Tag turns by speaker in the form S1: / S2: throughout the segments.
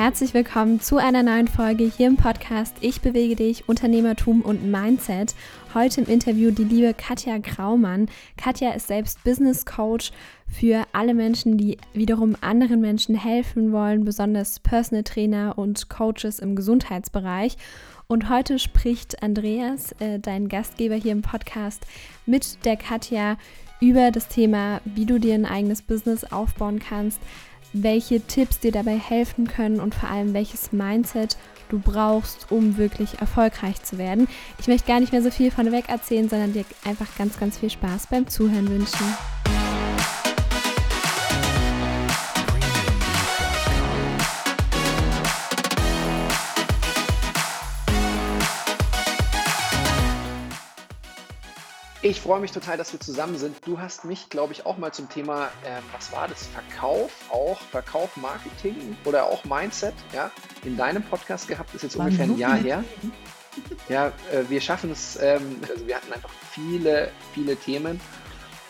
S1: Herzlich willkommen zu einer neuen Folge hier im Podcast Ich bewege dich, Unternehmertum und Mindset. Heute im Interview die liebe Katja Graumann. Katja ist selbst Business Coach für alle Menschen, die wiederum anderen Menschen helfen wollen, besonders Personal Trainer und Coaches im Gesundheitsbereich. Und heute spricht Andreas, äh, dein Gastgeber hier im Podcast, mit der Katja über das Thema, wie du dir ein eigenes Business aufbauen kannst, welche Tipps dir dabei helfen können und vor allem welches Mindset du brauchst, um wirklich erfolgreich zu werden. Ich möchte gar nicht mehr so viel vorneweg erzählen, sondern dir einfach ganz, ganz viel Spaß beim Zuhören wünschen.
S2: Ich freue mich total, dass wir zusammen sind. Du hast mich, glaube ich, auch mal zum Thema, äh, was war das? Verkauf, auch Verkauf, Marketing oder auch Mindset, ja, in deinem Podcast gehabt. Ist jetzt War ungefähr ein Jahr her. Ja, äh, wir schaffen es. Ähm, also wir hatten einfach viele, viele Themen.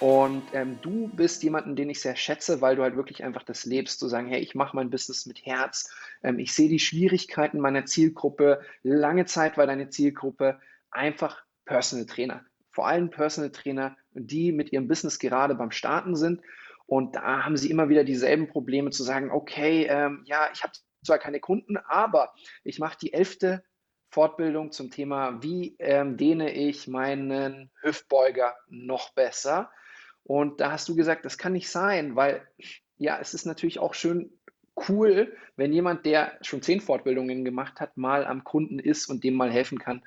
S2: Und ähm, du bist jemanden, den ich sehr schätze, weil du halt wirklich einfach das lebst, zu sagen, hey, ich mache mein Business mit Herz. Ähm, ich sehe die Schwierigkeiten meiner Zielgruppe. Lange Zeit war deine Zielgruppe einfach Personal Trainer vor allem Personal Trainer, die mit ihrem Business gerade beim Starten sind. Und da haben sie immer wieder dieselben Probleme zu sagen, okay, ähm, ja, ich habe zwar keine Kunden, aber ich mache die elfte Fortbildung zum Thema, wie ähm, dehne ich meinen Hüftbeuger noch besser. Und da hast du gesagt, das kann nicht sein, weil ja, es ist natürlich auch schön cool, wenn jemand, der schon zehn Fortbildungen gemacht hat, mal am Kunden ist und dem mal helfen kann,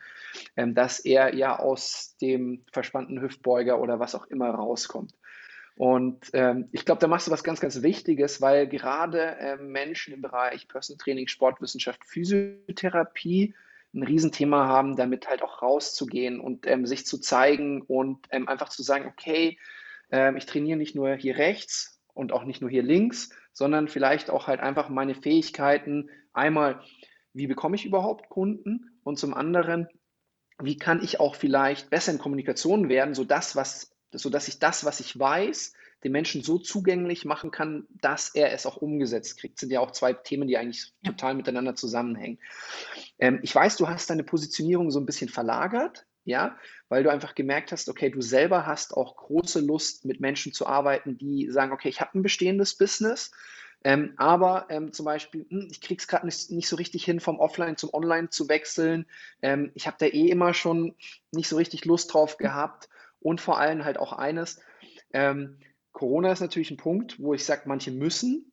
S2: ähm, dass er ja aus dem verspannten Hüftbeuger oder was auch immer rauskommt. Und ähm, ich glaube, da machst du was ganz, ganz Wichtiges, weil gerade äh, Menschen im Bereich Personal Training, Sportwissenschaft, Physiotherapie ein Riesenthema haben, damit halt auch rauszugehen und ähm, sich zu zeigen und ähm, einfach zu sagen, okay, ähm, ich trainiere nicht nur hier rechts und auch nicht nur hier links, sondern vielleicht auch halt einfach meine Fähigkeiten einmal, wie bekomme ich überhaupt Kunden und zum anderen, wie kann ich auch vielleicht besser in Kommunikation werden, sodass, was, sodass ich das, was ich weiß, den Menschen so zugänglich machen kann, dass er es auch umgesetzt kriegt. Das sind ja auch zwei Themen, die eigentlich total miteinander zusammenhängen. Ähm, ich weiß, du hast deine Positionierung so ein bisschen verlagert, ja, weil du einfach gemerkt hast, okay, du selber hast auch große Lust, mit Menschen zu arbeiten, die sagen, okay, ich habe ein bestehendes Business, ähm, aber ähm, zum Beispiel, hm, ich kriege es gerade nicht, nicht so richtig hin, vom Offline zum Online zu wechseln. Ähm, ich habe da eh immer schon nicht so richtig Lust drauf gehabt. Und vor allem halt auch eines, ähm, Corona ist natürlich ein Punkt, wo ich sage, manche müssen,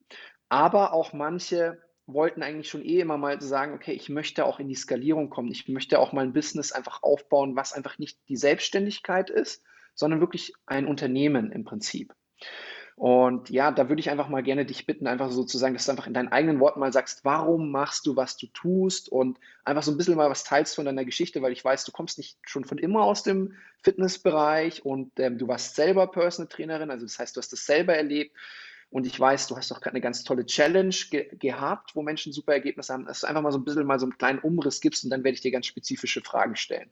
S2: aber auch manche wollten eigentlich schon eh immer mal sagen, okay, ich möchte auch in die Skalierung kommen. Ich möchte auch mal ein Business einfach aufbauen, was einfach nicht die Selbstständigkeit ist, sondern wirklich ein Unternehmen im Prinzip. Und ja, da würde ich einfach mal gerne dich bitten, einfach sozusagen, dass du einfach in deinen eigenen Worten mal sagst, warum machst du, was du tust und einfach so ein bisschen mal was teilst von deiner Geschichte, weil ich weiß, du kommst nicht schon von immer aus dem Fitnessbereich und ähm, du warst selber Personal Trainerin, also das heißt, du hast das selber erlebt. Und ich weiß, du hast auch gerade eine ganz tolle Challenge ge gehabt, wo Menschen super Ergebnisse haben, dass du einfach mal so ein bisschen mal so einen kleinen Umriss gibst und dann werde ich dir ganz spezifische Fragen stellen.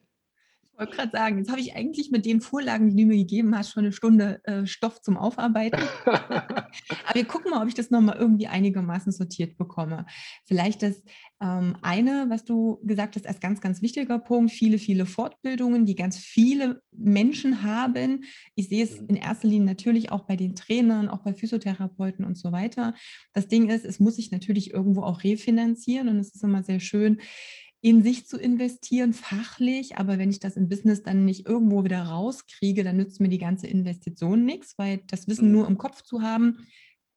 S3: Ich wollte gerade sagen, jetzt habe ich eigentlich mit den Vorlagen, die du mir gegeben hast, schon eine Stunde äh, Stoff zum Aufarbeiten. Aber wir gucken mal, ob ich das nochmal irgendwie einigermaßen sortiert bekomme. Vielleicht das ähm, eine, was du gesagt hast, als ganz, ganz wichtiger Punkt, viele, viele Fortbildungen, die ganz viele Menschen haben. Ich sehe es mhm. in erster Linie natürlich auch bei den Trainern, auch bei Physiotherapeuten und so weiter. Das Ding ist, es muss sich natürlich irgendwo auch refinanzieren und es ist immer sehr schön, in sich zu investieren, fachlich, aber wenn ich das im Business dann nicht irgendwo wieder rauskriege, dann nützt mir die ganze Investition nichts, weil das Wissen mhm. nur im Kopf zu haben,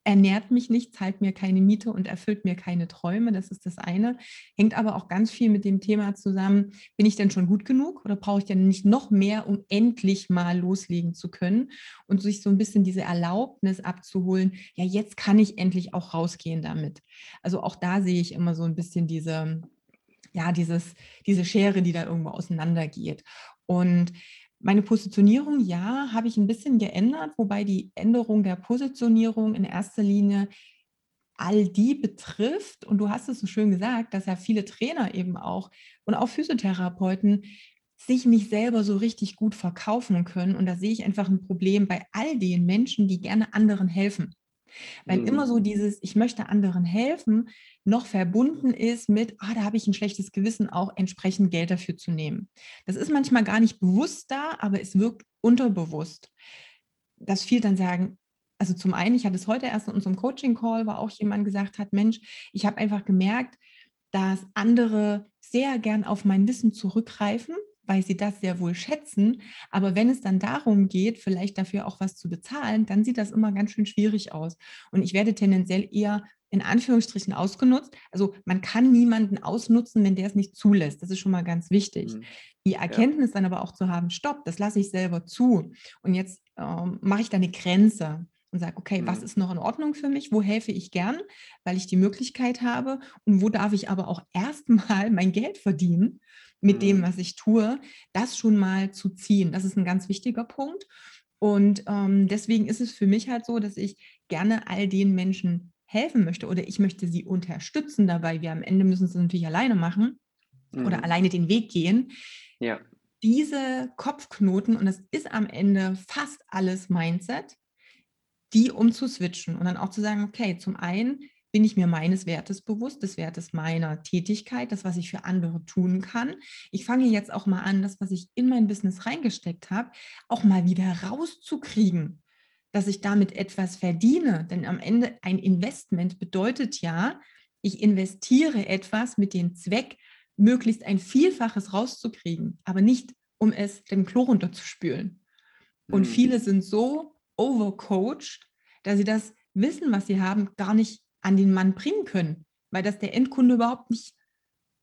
S3: ernährt mich nicht, zahlt mir keine Miete und erfüllt mir keine Träume. Das ist das eine. Hängt aber auch ganz viel mit dem Thema zusammen, bin ich denn schon gut genug oder brauche ich denn nicht noch mehr, um endlich mal loslegen zu können und sich so ein bisschen diese Erlaubnis abzuholen, ja, jetzt kann ich endlich auch rausgehen damit. Also auch da sehe ich immer so ein bisschen diese, ja, dieses, diese Schere, die da irgendwo auseinandergeht. Und meine Positionierung, ja, habe ich ein bisschen geändert, wobei die Änderung der Positionierung in erster Linie all die betrifft. Und du hast es so schön gesagt, dass ja viele Trainer eben auch und auch Physiotherapeuten sich nicht selber so richtig gut verkaufen können. Und da sehe ich einfach ein Problem bei all den Menschen, die gerne anderen helfen. Weil mhm. immer so dieses, ich möchte anderen helfen, noch verbunden ist mit, ah, da habe ich ein schlechtes Gewissen, auch entsprechend Geld dafür zu nehmen. Das ist manchmal gar nicht bewusst da, aber es wirkt unterbewusst. Dass viel dann sagen, also zum einen, ich hatte es heute erst in unserem Coaching-Call, wo auch jemand gesagt hat, Mensch, ich habe einfach gemerkt, dass andere sehr gern auf mein Wissen zurückgreifen, weil sie das sehr wohl schätzen. Aber wenn es dann darum geht, vielleicht dafür auch was zu bezahlen, dann sieht das immer ganz schön schwierig aus. Und ich werde tendenziell eher in Anführungsstrichen ausgenutzt. Also man kann niemanden ausnutzen, wenn der es nicht zulässt. Das ist schon mal ganz wichtig. Mhm. Die Erkenntnis ja. dann aber auch zu haben, stopp, das lasse ich selber zu. Und jetzt ähm, mache ich da eine Grenze und sage, okay, mhm. was ist noch in Ordnung für mich? Wo helfe ich gern, weil ich die Möglichkeit habe? Und wo darf ich aber auch erstmal mein Geld verdienen mit mhm. dem, was ich tue? Das schon mal zu ziehen. Das ist ein ganz wichtiger Punkt. Und ähm, deswegen ist es für mich halt so, dass ich gerne all den Menschen helfen möchte oder ich möchte sie unterstützen dabei. Wir am Ende müssen es natürlich alleine machen mhm. oder alleine den Weg gehen. Ja. Diese Kopfknoten, und das ist am Ende fast alles Mindset, die umzuswitchen und dann auch zu sagen, okay, zum einen bin ich mir meines Wertes bewusst, des Wertes meiner Tätigkeit, das, was ich für andere tun kann. Ich fange jetzt auch mal an, das, was ich in mein Business reingesteckt habe, auch mal wieder rauszukriegen, dass ich damit etwas verdiene. Denn am Ende ein Investment bedeutet ja, ich investiere etwas mit dem Zweck, möglichst ein Vielfaches rauszukriegen, aber nicht, um es dem Klo runterzuspülen. Und mhm. viele sind so overcoached, dass sie das Wissen, was sie haben, gar nicht an den Mann bringen können, weil das der Endkunde überhaupt nicht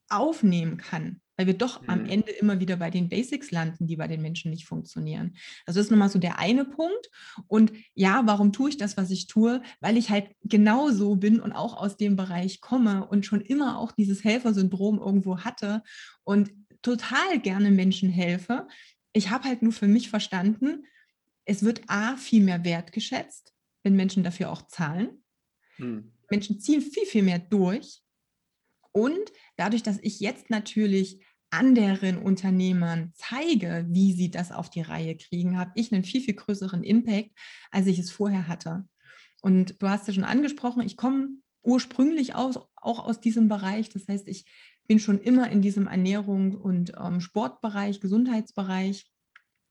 S3: aufnehmen kann, weil wir doch mhm. am Ende immer wieder bei den Basics landen, die bei den Menschen nicht funktionieren. Also das ist nochmal so der eine Punkt. Und ja, warum tue ich das, was ich tue? Weil ich halt genau so bin und auch aus dem Bereich komme und schon immer auch dieses Helfersyndrom irgendwo hatte und total gerne Menschen helfe. Ich habe halt nur für mich verstanden, es wird A, viel mehr wertgeschätzt, wenn Menschen dafür auch zahlen. Hm. Menschen ziehen viel, viel mehr durch. Und dadurch, dass ich jetzt natürlich anderen Unternehmern zeige, wie sie das auf die Reihe kriegen, habe ich einen viel, viel größeren Impact, als ich es vorher hatte. Und du hast ja schon angesprochen, ich komme ursprünglich aus, auch aus diesem Bereich. Das heißt, ich bin schon immer in diesem Ernährung- und ähm, Sportbereich, Gesundheitsbereich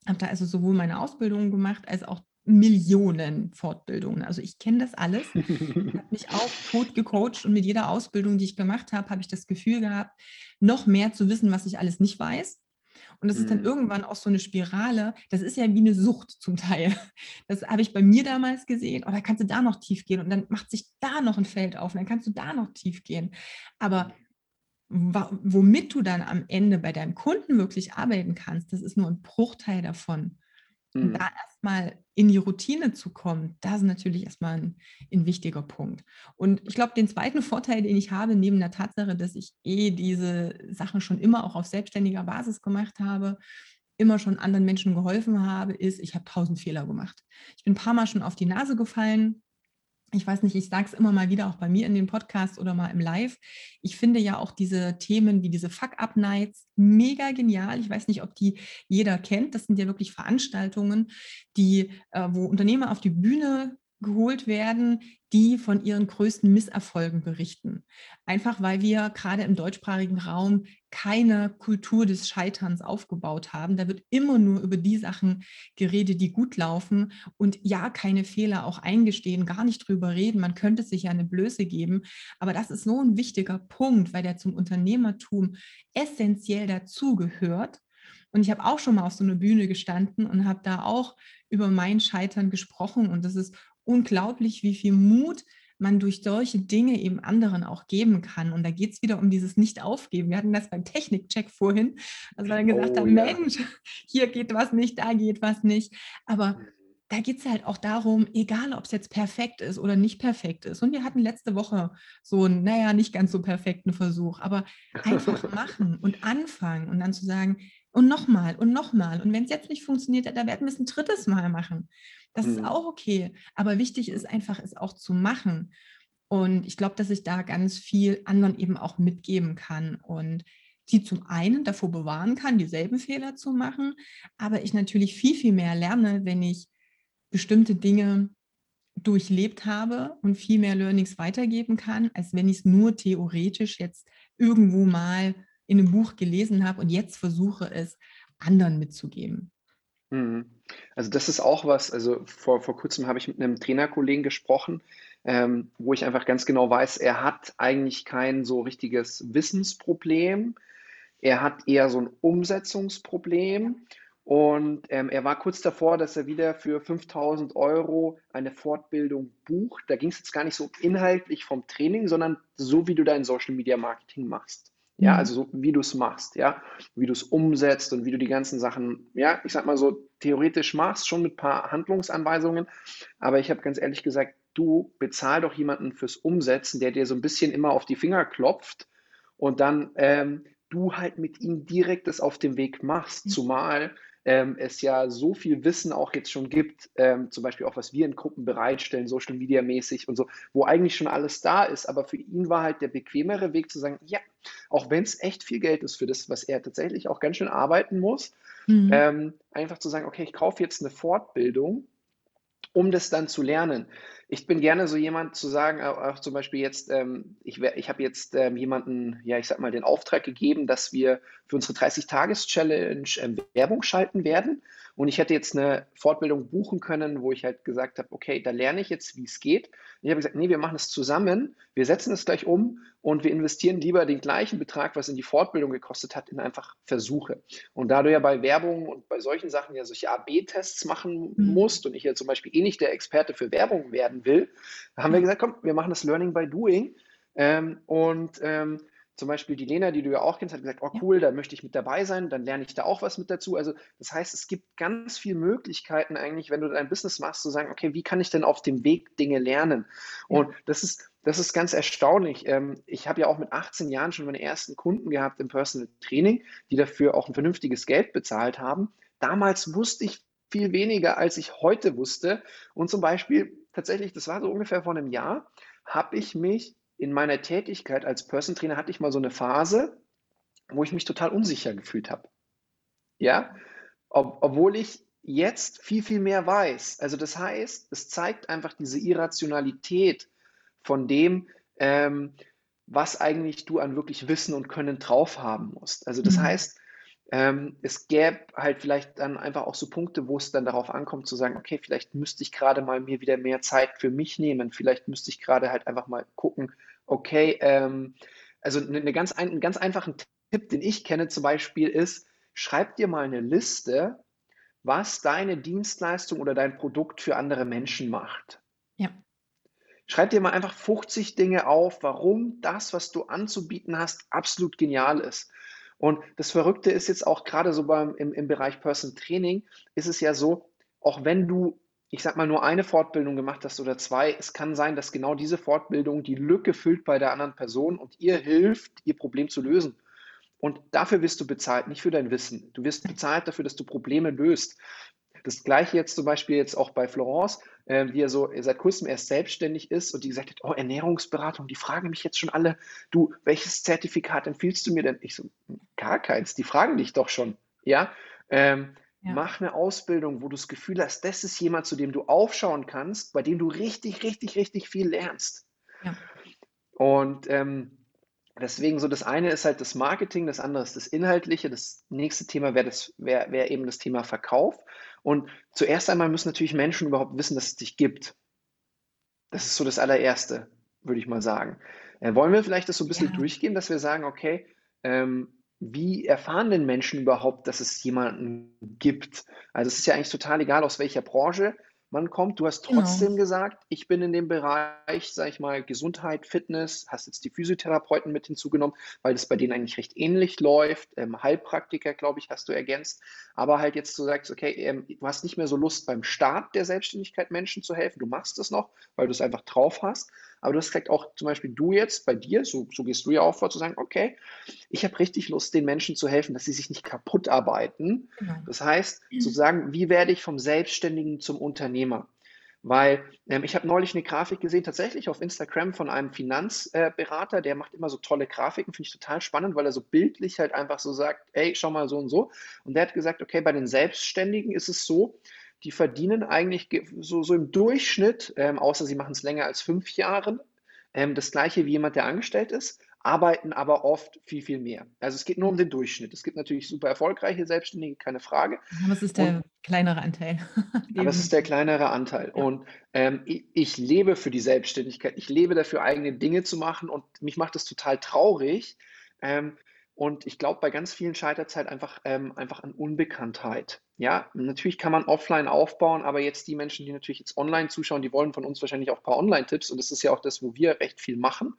S3: habe da also sowohl meine Ausbildung gemacht als auch Millionen Fortbildungen. Also ich kenne das alles. Ich habe mich auch tot gecoacht und mit jeder Ausbildung, die ich gemacht habe, habe ich das Gefühl gehabt, noch mehr zu wissen, was ich alles nicht weiß. Und das ist dann mhm. irgendwann auch so eine Spirale. Das ist ja wie eine Sucht zum Teil. Das habe ich bei mir damals gesehen. Oder oh, kannst du da noch tief gehen und dann macht sich da noch ein Feld auf und dann kannst du da noch tief gehen. Aber womit du dann am Ende bei deinem Kunden wirklich arbeiten kannst, das ist nur ein Bruchteil davon. Mhm. Und da erstmal in die Routine zu kommen, das ist natürlich erstmal ein, ein wichtiger Punkt. Und ich glaube, den zweiten Vorteil, den ich habe, neben der Tatsache, dass ich eh diese Sachen schon immer auch auf selbstständiger Basis gemacht habe, immer schon anderen Menschen geholfen habe, ist, ich habe tausend Fehler gemacht. Ich bin ein paar Mal schon auf die Nase gefallen, ich weiß nicht, ich sage es immer mal wieder auch bei mir in den Podcasts oder mal im Live. Ich finde ja auch diese Themen wie diese Fuck-Up-Nights mega genial. Ich weiß nicht, ob die jeder kennt. Das sind ja wirklich Veranstaltungen, die, äh, wo Unternehmer auf die Bühne geholt werden, die von ihren größten Misserfolgen berichten. Einfach weil wir gerade im deutschsprachigen Raum keine Kultur des Scheiterns aufgebaut haben. Da wird immer nur über die Sachen geredet, die gut laufen und ja, keine Fehler auch eingestehen, gar nicht drüber reden. Man könnte sich ja eine Blöße geben. Aber das ist so ein wichtiger Punkt, weil der zum Unternehmertum essentiell dazugehört. Und ich habe auch schon mal auf so einer Bühne gestanden und habe da auch über mein Scheitern gesprochen. Und das ist unglaublich, wie viel Mut man durch solche Dinge eben anderen auch geben kann. Und da geht es wieder um dieses Nicht-Aufgeben. Wir hatten das beim Technikcheck vorhin, also wir dann gesagt oh, haben, ja. Mensch, hier geht was nicht, da geht was nicht. Aber da geht es halt auch darum, egal ob es jetzt perfekt ist oder nicht perfekt ist. Und wir hatten letzte Woche so einen, naja, nicht ganz so perfekten Versuch, aber einfach machen und anfangen und dann zu sagen, und nochmal und nochmal. Und wenn es jetzt nicht funktioniert, dann werden wir es ein drittes Mal machen. Das mhm. ist auch okay. Aber wichtig ist einfach, es auch zu machen. Und ich glaube, dass ich da ganz viel anderen eben auch mitgeben kann und sie zum einen davor bewahren kann, dieselben Fehler zu machen, aber ich natürlich viel, viel mehr lerne, wenn ich bestimmte Dinge durchlebt habe und viel mehr Learnings weitergeben kann, als wenn ich es nur theoretisch jetzt irgendwo mal in einem Buch gelesen habe und jetzt versuche es anderen mitzugeben.
S2: Mhm. Also das ist auch was, also vor, vor kurzem habe ich mit einem Trainerkollegen gesprochen, ähm, wo ich einfach ganz genau weiß, er hat eigentlich kein so richtiges Wissensproblem, er hat eher so ein Umsetzungsproblem und ähm, er war kurz davor, dass er wieder für 5000 Euro eine Fortbildung bucht. Da ging es jetzt gar nicht so inhaltlich vom Training, sondern so, wie du dein Social Media Marketing machst. Ja, mhm. also so, wie du es machst, ja, wie du es umsetzt und wie du die ganzen Sachen, ja, ich sag mal so theoretisch machst, schon mit ein paar Handlungsanweisungen. Aber ich habe ganz ehrlich gesagt, du bezahl doch jemanden fürs Umsetzen, der dir so ein bisschen immer auf die Finger klopft und dann ähm, du halt mit ihm direkt das auf dem Weg machst. Mhm. Zumal ähm, es ja so viel Wissen auch jetzt schon gibt, ähm, zum Beispiel auch was wir in Gruppen bereitstellen, Social Media mäßig und so, wo eigentlich schon alles da ist. Aber für ihn war halt der bequemere Weg zu sagen, ja, auch wenn es echt viel Geld ist für das, was er tatsächlich auch ganz schön arbeiten muss, mhm. ähm, einfach zu sagen, okay, ich kaufe jetzt eine Fortbildung, um das dann zu lernen. Ich bin gerne so jemand zu sagen, auch zum Beispiel jetzt, ähm, ich, ich habe jetzt ähm, jemanden, ja, ich sag mal, den Auftrag gegeben, dass wir für unsere 30-Tages-Challenge ähm, Werbung schalten werden. Und ich hätte jetzt eine Fortbildung buchen können, wo ich halt gesagt habe, okay, da lerne ich jetzt, wie es geht. Und ich habe gesagt, nee, wir machen es zusammen, wir setzen es gleich um und wir investieren lieber den gleichen Betrag, was in die Fortbildung gekostet hat, in einfach Versuche. Und da du ja bei Werbung und bei solchen Sachen ja solche A-B-Tests machen mhm. musst und ich ja zum Beispiel eh nicht der Experte für Werbung werden will, haben wir gesagt, komm, wir machen das Learning by Doing. Ähm, und ähm, zum Beispiel die Lena, die du ja auch kennst, hat gesagt, oh cool, da möchte ich mit dabei sein, dann lerne ich da auch was mit dazu. Also das heißt, es gibt ganz viele Möglichkeiten eigentlich, wenn du dein Business machst, zu sagen, okay, wie kann ich denn auf dem Weg Dinge lernen? Und das ist, das ist ganz erstaunlich. Ähm, ich habe ja auch mit 18 Jahren schon meine ersten Kunden gehabt im Personal Training, die dafür auch ein vernünftiges Geld bezahlt haben. Damals wusste ich viel weniger, als ich heute wusste. Und zum Beispiel, tatsächlich, das war so ungefähr vor einem Jahr, habe ich mich in meiner Tätigkeit als Person Trainer hatte ich mal so eine Phase, wo ich mich total unsicher gefühlt habe. Ja, Ob, obwohl ich jetzt viel, viel mehr weiß. Also das heißt, es zeigt einfach diese Irrationalität von dem, ähm, was eigentlich du an wirklich Wissen und Können drauf haben musst. Also das mhm. heißt, ähm, es gäbe halt vielleicht dann einfach auch so Punkte, wo es dann darauf ankommt zu sagen, okay, vielleicht müsste ich gerade mal mir wieder mehr Zeit für mich nehmen, vielleicht müsste ich gerade halt einfach mal gucken, okay, ähm, also eine, eine ganz ein, einen ganz einfachen Tipp, den ich kenne zum Beispiel ist, schreib dir mal eine Liste, was deine Dienstleistung oder dein Produkt für andere Menschen macht.
S3: Ja.
S2: Schreib dir mal einfach 50 Dinge auf, warum das, was du anzubieten hast, absolut genial ist. Und das Verrückte ist jetzt auch gerade so beim, im, im Bereich Person Training, ist es ja so, auch wenn du ich sag mal, nur eine Fortbildung gemacht hast oder zwei, es kann sein, dass genau diese Fortbildung die Lücke füllt bei der anderen Person und ihr hilft, ihr Problem zu lösen. Und dafür wirst du bezahlt, nicht für dein Wissen. Du wirst bezahlt dafür, dass du Probleme löst. Das gleiche jetzt zum Beispiel jetzt auch bei Florence, äh, die ja so seit kurzem erst selbstständig ist und die gesagt hat, oh, Ernährungsberatung, die fragen mich jetzt schon alle, du, welches Zertifikat empfiehlst du mir denn? Ich so, gar keins, die fragen dich doch schon. Ja, ähm, ja. Mach eine Ausbildung, wo du das Gefühl hast, das ist jemand, zu dem du aufschauen kannst, bei dem du richtig, richtig, richtig viel lernst. Ja. Und ähm, deswegen so das eine ist halt das Marketing, das andere ist das Inhaltliche. Das nächste Thema wäre wär, wär eben das Thema Verkauf. Und zuerst einmal müssen natürlich Menschen überhaupt wissen, dass es dich gibt. Das ist so das allererste, würde ich mal sagen. Äh, wollen wir vielleicht das so ein bisschen ja. durchgehen, dass wir sagen, okay, ähm, wie erfahren denn Menschen überhaupt, dass es jemanden gibt? Also es ist ja eigentlich total egal, aus welcher Branche man kommt. Du hast genau. trotzdem genau. gesagt, ich bin in dem Bereich, sag ich mal, Gesundheit, Fitness, hast jetzt die Physiotherapeuten mit hinzugenommen, weil das bei denen eigentlich recht ähnlich läuft. Ähm, Heilpraktiker, glaube ich, hast du ergänzt. Aber halt jetzt du sagst, okay, ähm, du hast nicht mehr so Lust beim Start der Selbstständigkeit Menschen zu helfen. Du machst es noch, weil du es einfach drauf hast. Aber du hast gesagt, auch zum Beispiel du jetzt bei dir, so, so gehst du ja auch vor, zu sagen, okay, ich habe richtig Lust, den Menschen zu helfen, dass sie sich nicht kaputt arbeiten. Genau. Das heißt, zu sagen, wie werde ich vom Selbstständigen zum Unternehmer? Weil ähm, ich habe neulich eine Grafik gesehen, tatsächlich auf Instagram von einem Finanzberater, äh, der macht immer so tolle Grafiken, finde ich total spannend, weil er so bildlich halt einfach so sagt, ey, schau mal so und so. Und der hat gesagt, okay, bei den Selbstständigen ist es so, die verdienen eigentlich so, so im Durchschnitt, ähm, außer sie machen es länger als fünf Jahre, ähm, das gleiche wie jemand, der angestellt ist, arbeiten aber oft viel, viel mehr. Also es geht nur um den Durchschnitt. Es gibt natürlich super erfolgreiche Selbstständige, keine Frage.
S3: Aber es ist der Und, kleinere Anteil.
S2: aber es ist der kleinere Anteil. Ja. Und ähm, ich, ich, lebe für die Selbstständigkeit. Ich lebe dafür, eigene Dinge zu machen. Und mich macht es total traurig. Und ich glaube, bei ganz vielen scheitert es halt einfach, ähm, einfach an Unbekanntheit. Ja, natürlich kann man offline aufbauen, aber jetzt die Menschen, die natürlich jetzt online zuschauen, die wollen von uns wahrscheinlich auch ein paar Online-Tipps. Und das ist ja auch das, wo wir recht viel machen.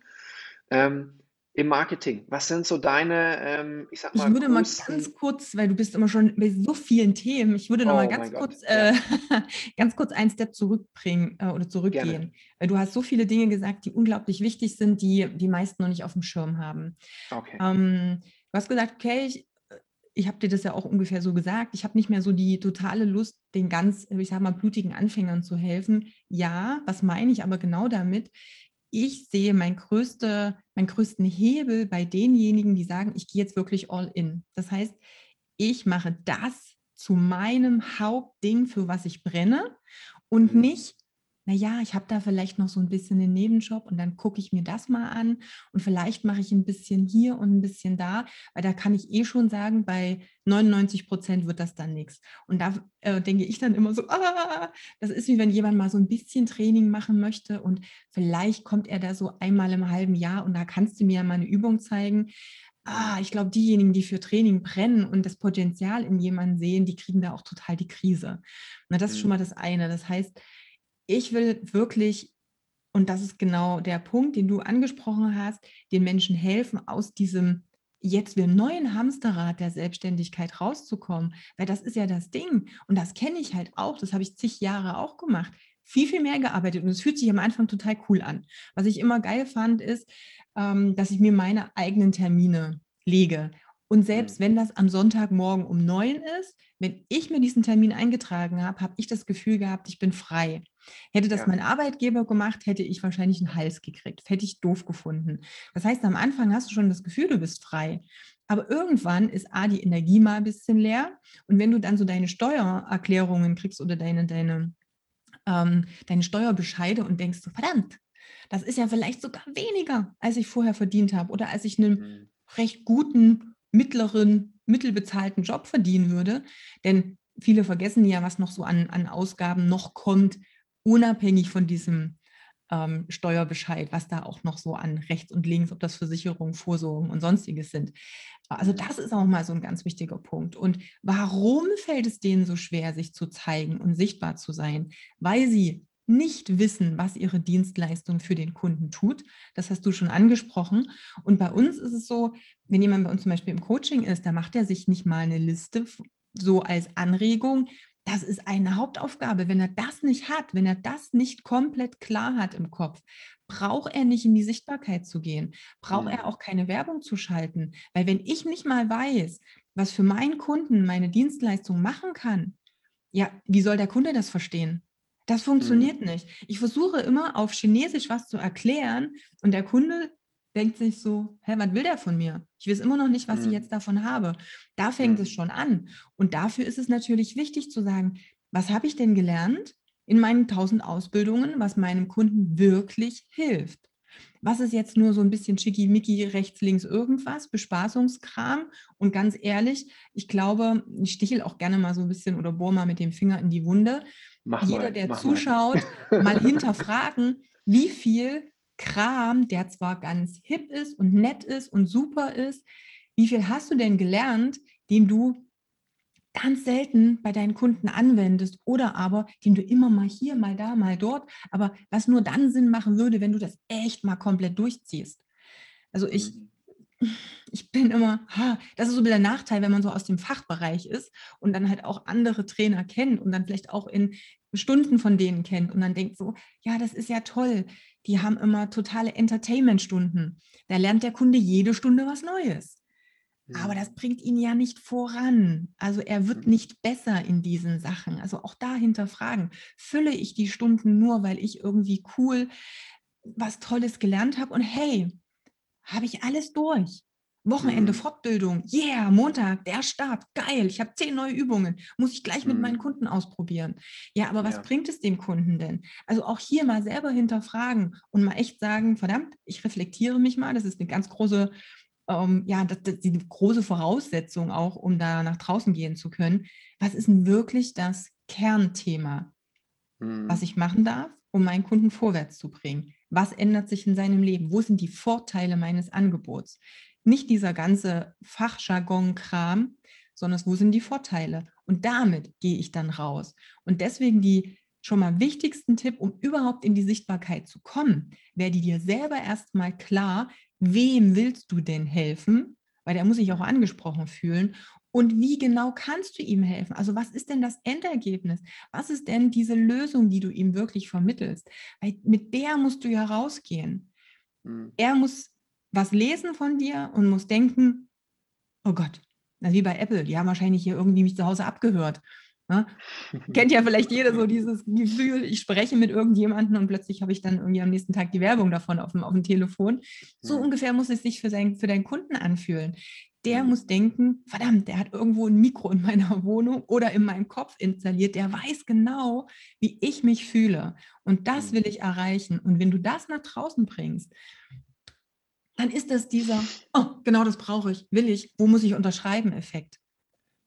S2: Ähm, im Marketing, was sind so deine, ähm,
S3: ich sag mal, Ich würde mal ganz kurz, weil du bist immer schon bei so vielen Themen, ich würde noch mal oh ganz kurz, äh, ganz kurz einen Step zurückbringen äh, oder zurückgehen. Gerne. Weil du hast so viele Dinge gesagt, die unglaublich wichtig sind, die die meisten noch nicht auf dem Schirm haben. Okay. Ähm, du hast gesagt, okay, ich, ich habe dir das ja auch ungefähr so gesagt, ich habe nicht mehr so die totale Lust, den ganz, ich sag mal, blutigen Anfängern zu helfen. Ja, was meine ich aber genau damit? Ich sehe mein größte, meinen größten Hebel bei denjenigen, die sagen, ich gehe jetzt wirklich all in. Das heißt, ich mache das zu meinem Hauptding, für was ich brenne und mhm. nicht naja, ich habe da vielleicht noch so ein bisschen den Nebenjob und dann gucke ich mir das mal an und vielleicht mache ich ein bisschen hier und ein bisschen da, weil da kann ich eh schon sagen, bei 99 Prozent wird das dann nichts. Und da äh, denke ich dann immer so, ah, das ist wie wenn jemand mal so ein bisschen Training machen möchte und vielleicht kommt er da so einmal im halben Jahr und da kannst du mir ja mal eine Übung zeigen. Ah, ich glaube, diejenigen, die für Training brennen und das Potenzial in jemanden sehen, die kriegen da auch total die Krise. Na, das ist schon mhm. mal das eine. Das heißt, ich will wirklich, und das ist genau der Punkt, den du angesprochen hast, den Menschen helfen, aus diesem jetzt wir neuen Hamsterrad der Selbstständigkeit rauszukommen, weil das ist ja das Ding. Und das kenne ich halt auch, das habe ich zig Jahre auch gemacht, viel, viel mehr gearbeitet. Und es fühlt sich am Anfang total cool an. Was ich immer geil fand, ist, ähm, dass ich mir meine eigenen Termine lege und selbst wenn das am Sonntagmorgen um neun ist, wenn ich mir diesen Termin eingetragen habe, habe ich das Gefühl gehabt, ich bin frei. Hätte das ja. mein Arbeitgeber gemacht, hätte ich wahrscheinlich einen Hals gekriegt, hätte ich doof gefunden. Das heißt, am Anfang hast du schon das Gefühl, du bist frei. Aber irgendwann ist A, die Energie mal ein bisschen leer. Und wenn du dann so deine Steuererklärungen kriegst oder deine, deine, ähm, deine Steuerbescheide und denkst so, verdammt, das ist ja vielleicht sogar weniger, als ich vorher verdient habe oder als ich einen mhm. recht guten mittleren, mittelbezahlten Job verdienen würde. Denn viele vergessen ja, was noch so an, an Ausgaben noch kommt, unabhängig von diesem ähm, Steuerbescheid, was da auch noch so an rechts und links, ob das Versicherungen, Vorsorgen und sonstiges sind. Also das ist auch mal so ein ganz wichtiger Punkt. Und warum fällt es denen so schwer, sich zu zeigen und sichtbar zu sein? Weil sie nicht wissen, was ihre Dienstleistung für den Kunden tut. Das hast du schon angesprochen. Und bei uns ist es so, wenn jemand bei uns zum Beispiel im Coaching ist, da macht er sich nicht mal eine Liste so als Anregung. Das ist eine Hauptaufgabe. Wenn er das nicht hat, wenn er das nicht komplett klar hat im Kopf, braucht er nicht in die Sichtbarkeit zu gehen, braucht er mhm. auch keine Werbung zu schalten. Weil wenn ich nicht mal weiß, was für meinen Kunden meine Dienstleistung machen kann, ja, wie soll der Kunde das verstehen? Das funktioniert mhm. nicht. Ich versuche immer auf Chinesisch was zu erklären und der Kunde denkt sich so, hä, was will der von mir? Ich weiß immer noch nicht, was mhm. ich jetzt davon habe. Da fängt mhm. es schon an. Und dafür ist es natürlich wichtig zu sagen, was habe ich denn gelernt in meinen tausend Ausbildungen, was meinem Kunden wirklich hilft? Was ist jetzt nur so ein bisschen schickimicki, rechts, links, irgendwas, Bespaßungskram? Und ganz ehrlich, ich glaube, ich stichel auch gerne mal so ein bisschen oder bohr mal mit dem Finger in die Wunde. Mach jeder, mal, der zuschaut, mal. mal hinterfragen, wie viel Kram, der zwar ganz hip ist und nett ist und super ist, wie viel hast du denn gelernt, den du ganz selten bei deinen Kunden anwendest oder aber den du immer mal hier, mal da, mal dort, aber was nur dann Sinn machen würde, wenn du das echt mal komplett durchziehst. Also ich, mhm ich bin immer, das ist so der Nachteil, wenn man so aus dem Fachbereich ist und dann halt auch andere Trainer kennt und dann vielleicht auch in Stunden von denen kennt und dann denkt so, ja, das ist ja toll. Die haben immer totale Entertainment-Stunden. Da lernt der Kunde jede Stunde was Neues. Aber das bringt ihn ja nicht voran. Also er wird mhm. nicht besser in diesen Sachen. Also auch dahinter fragen, fülle ich die Stunden nur, weil ich irgendwie cool was Tolles gelernt habe und hey, habe ich alles durch. Wochenende mhm. Fortbildung, yeah, Montag, der Start, geil, ich habe zehn neue Übungen, muss ich gleich mit meinen mhm. Kunden ausprobieren. Ja, aber was ja. bringt es dem Kunden denn? Also auch hier mal selber hinterfragen und mal echt sagen, verdammt, ich reflektiere mich mal, das ist eine ganz große, ähm, ja, das, das, die große Voraussetzung auch, um da nach draußen gehen zu können. Was ist denn wirklich das Kernthema, mhm. was ich machen darf, um meinen Kunden vorwärts zu bringen? Was ändert sich in seinem Leben? Wo sind die Vorteile meines Angebots? Nicht dieser ganze Fachjargon-Kram, sondern wo sind die Vorteile? Und damit gehe ich dann raus. Und deswegen die schon mal wichtigsten Tipp, um überhaupt in die Sichtbarkeit zu kommen, werde dir selber erstmal klar, wem willst du denn helfen? Weil der muss sich auch angesprochen fühlen. Und wie genau kannst du ihm helfen? Also was ist denn das Endergebnis? Was ist denn diese Lösung, die du ihm wirklich vermittelst? Weil mit der musst du ja rausgehen. Mhm. Er muss was lesen von dir und muss denken, oh Gott, wie bei Apple, die haben wahrscheinlich hier irgendwie mich zu Hause abgehört. Ne? Kennt ja vielleicht jeder so dieses Gefühl, ich spreche mit irgendjemandem und plötzlich habe ich dann irgendwie am nächsten Tag die Werbung davon auf dem, auf dem Telefon. So mhm. ungefähr muss es sich für, sein, für deinen Kunden anfühlen. Der mhm. muss denken, verdammt, der hat irgendwo ein Mikro in meiner Wohnung oder in meinem Kopf installiert. Der weiß genau, wie ich mich fühle. Und das mhm. will ich erreichen. Und wenn du das nach draußen bringst, dann ist das dieser, oh, genau das brauche ich, will ich, wo muss ich unterschreiben, Effekt.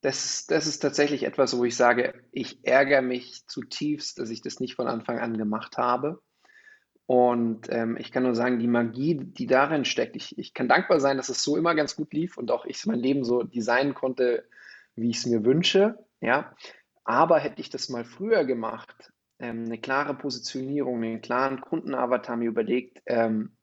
S2: Das, das ist tatsächlich etwas, wo ich sage, ich ärgere mich zutiefst, dass ich das nicht von Anfang an gemacht habe. Und ähm, ich kann nur sagen, die Magie, die darin steckt, ich, ich kann dankbar sein, dass es so immer ganz gut lief und auch ich mein Leben so designen konnte, wie ich es mir wünsche. Ja, aber hätte ich das mal früher gemacht, ähm, eine klare Positionierung, einen klaren Kundenavatar mir überlegt, ähm,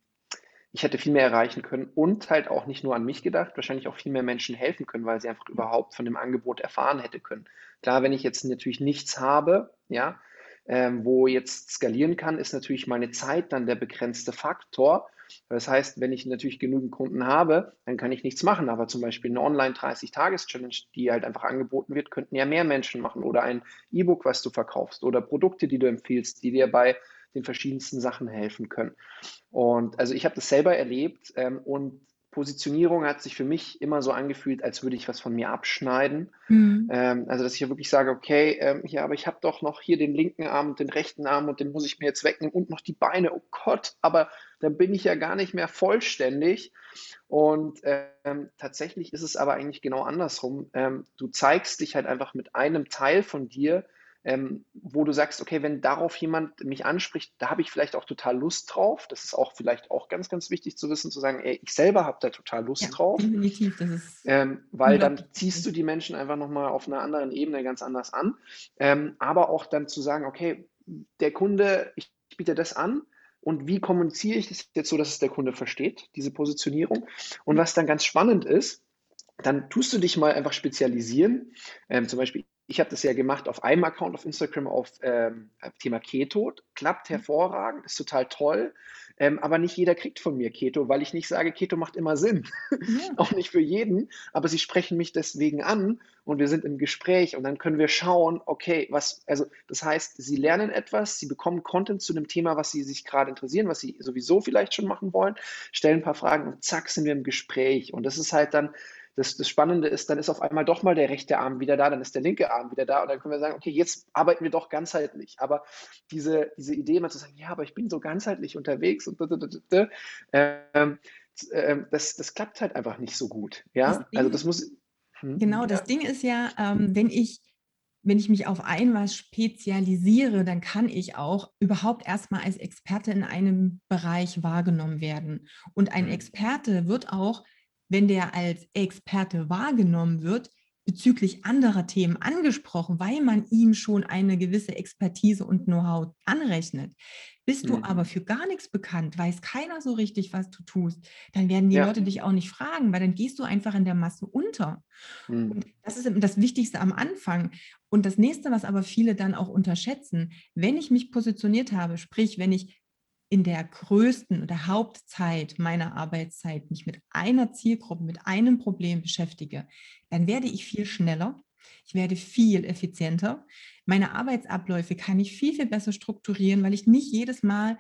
S2: ich hätte viel mehr erreichen können und halt auch nicht nur an mich gedacht, wahrscheinlich auch viel mehr Menschen helfen können, weil sie einfach überhaupt von dem Angebot erfahren hätte können. Klar, wenn ich jetzt natürlich nichts habe, ja, ähm, wo jetzt skalieren kann, ist natürlich meine Zeit dann der begrenzte Faktor. Das heißt, wenn ich natürlich genügend Kunden habe, dann kann ich nichts machen. Aber zum Beispiel eine Online-30-Tages-Challenge, die halt einfach angeboten wird, könnten ja mehr Menschen machen. Oder ein E-Book, was du verkaufst. Oder Produkte, die du empfiehlst, die dir bei den verschiedensten Sachen helfen können. Und also ich habe das selber erlebt ähm, und Positionierung hat sich für mich immer so angefühlt, als würde ich was von mir abschneiden. Mhm. Ähm, also dass ich ja wirklich sage, okay, ähm, ja, aber ich habe doch noch hier den linken Arm und den rechten Arm und den muss ich mir jetzt wegnehmen und noch die Beine. Oh Gott, aber dann bin ich ja gar nicht mehr vollständig. Und ähm, tatsächlich ist es aber eigentlich genau andersrum. Ähm, du zeigst dich halt einfach mit einem Teil von dir, ähm, wo du sagst, okay, wenn darauf jemand mich anspricht, da habe ich vielleicht auch total Lust drauf. Das ist auch vielleicht auch ganz, ganz wichtig zu wissen, zu sagen, ey, ich selber habe da total Lust ja, drauf. Definitiv, das ist. Ähm, weil dann ziehst du die Menschen einfach nochmal auf einer anderen Ebene ganz anders an. Ähm, aber auch dann zu sagen, okay, der Kunde, ich biete das an, und wie kommuniziere ich das jetzt so, dass es der Kunde versteht, diese Positionierung. Und was dann ganz spannend ist, dann tust du dich mal einfach spezialisieren. Ähm, zum Beispiel, ich habe das ja gemacht auf einem Account auf Instagram auf ähm, Thema Keto. Klappt mhm. hervorragend, ist total toll. Ähm, aber nicht jeder kriegt von mir Keto, weil ich nicht sage, Keto macht immer Sinn. Ja. Auch nicht für jeden. Aber sie sprechen mich deswegen an und wir sind im Gespräch und dann können wir schauen, okay, was, also das heißt, sie lernen etwas, sie bekommen Content zu einem Thema, was sie sich gerade interessieren, was sie sowieso vielleicht schon machen wollen, stellen ein paar Fragen und zack, sind wir im Gespräch. Und das ist halt dann das, das Spannende ist, dann ist auf einmal doch mal der rechte Arm wieder da, dann ist der linke Arm wieder da und dann können wir sagen, okay, jetzt arbeiten wir doch ganzheitlich. Aber diese, diese Idee mal zu sagen, ja, aber ich bin so ganzheitlich unterwegs und ähm, ähm, das, das klappt halt einfach nicht so gut. Ja,
S3: das also das muss. Hm, genau, das ja. Ding ist ja, ähm, wenn ich wenn ich mich auf ein was spezialisiere, dann kann ich auch überhaupt erstmal als Experte in einem Bereich wahrgenommen werden. Und ein mhm. Experte wird auch wenn der als Experte wahrgenommen wird, bezüglich anderer Themen angesprochen, weil man ihm schon eine gewisse Expertise und Know-how anrechnet. Bist du mhm. aber für gar nichts bekannt, weiß keiner so richtig, was du tust, dann werden die ja. Leute dich auch nicht fragen, weil dann gehst du einfach in der Masse unter. Mhm. Und das ist das Wichtigste am Anfang. Und das nächste, was aber viele dann auch unterschätzen, wenn ich mich positioniert habe, sprich, wenn ich in der größten oder Hauptzeit meiner Arbeitszeit mich mit einer Zielgruppe, mit einem Problem beschäftige, dann werde ich viel schneller, ich werde viel effizienter. Meine Arbeitsabläufe kann ich viel, viel besser strukturieren, weil ich nicht jedes Mal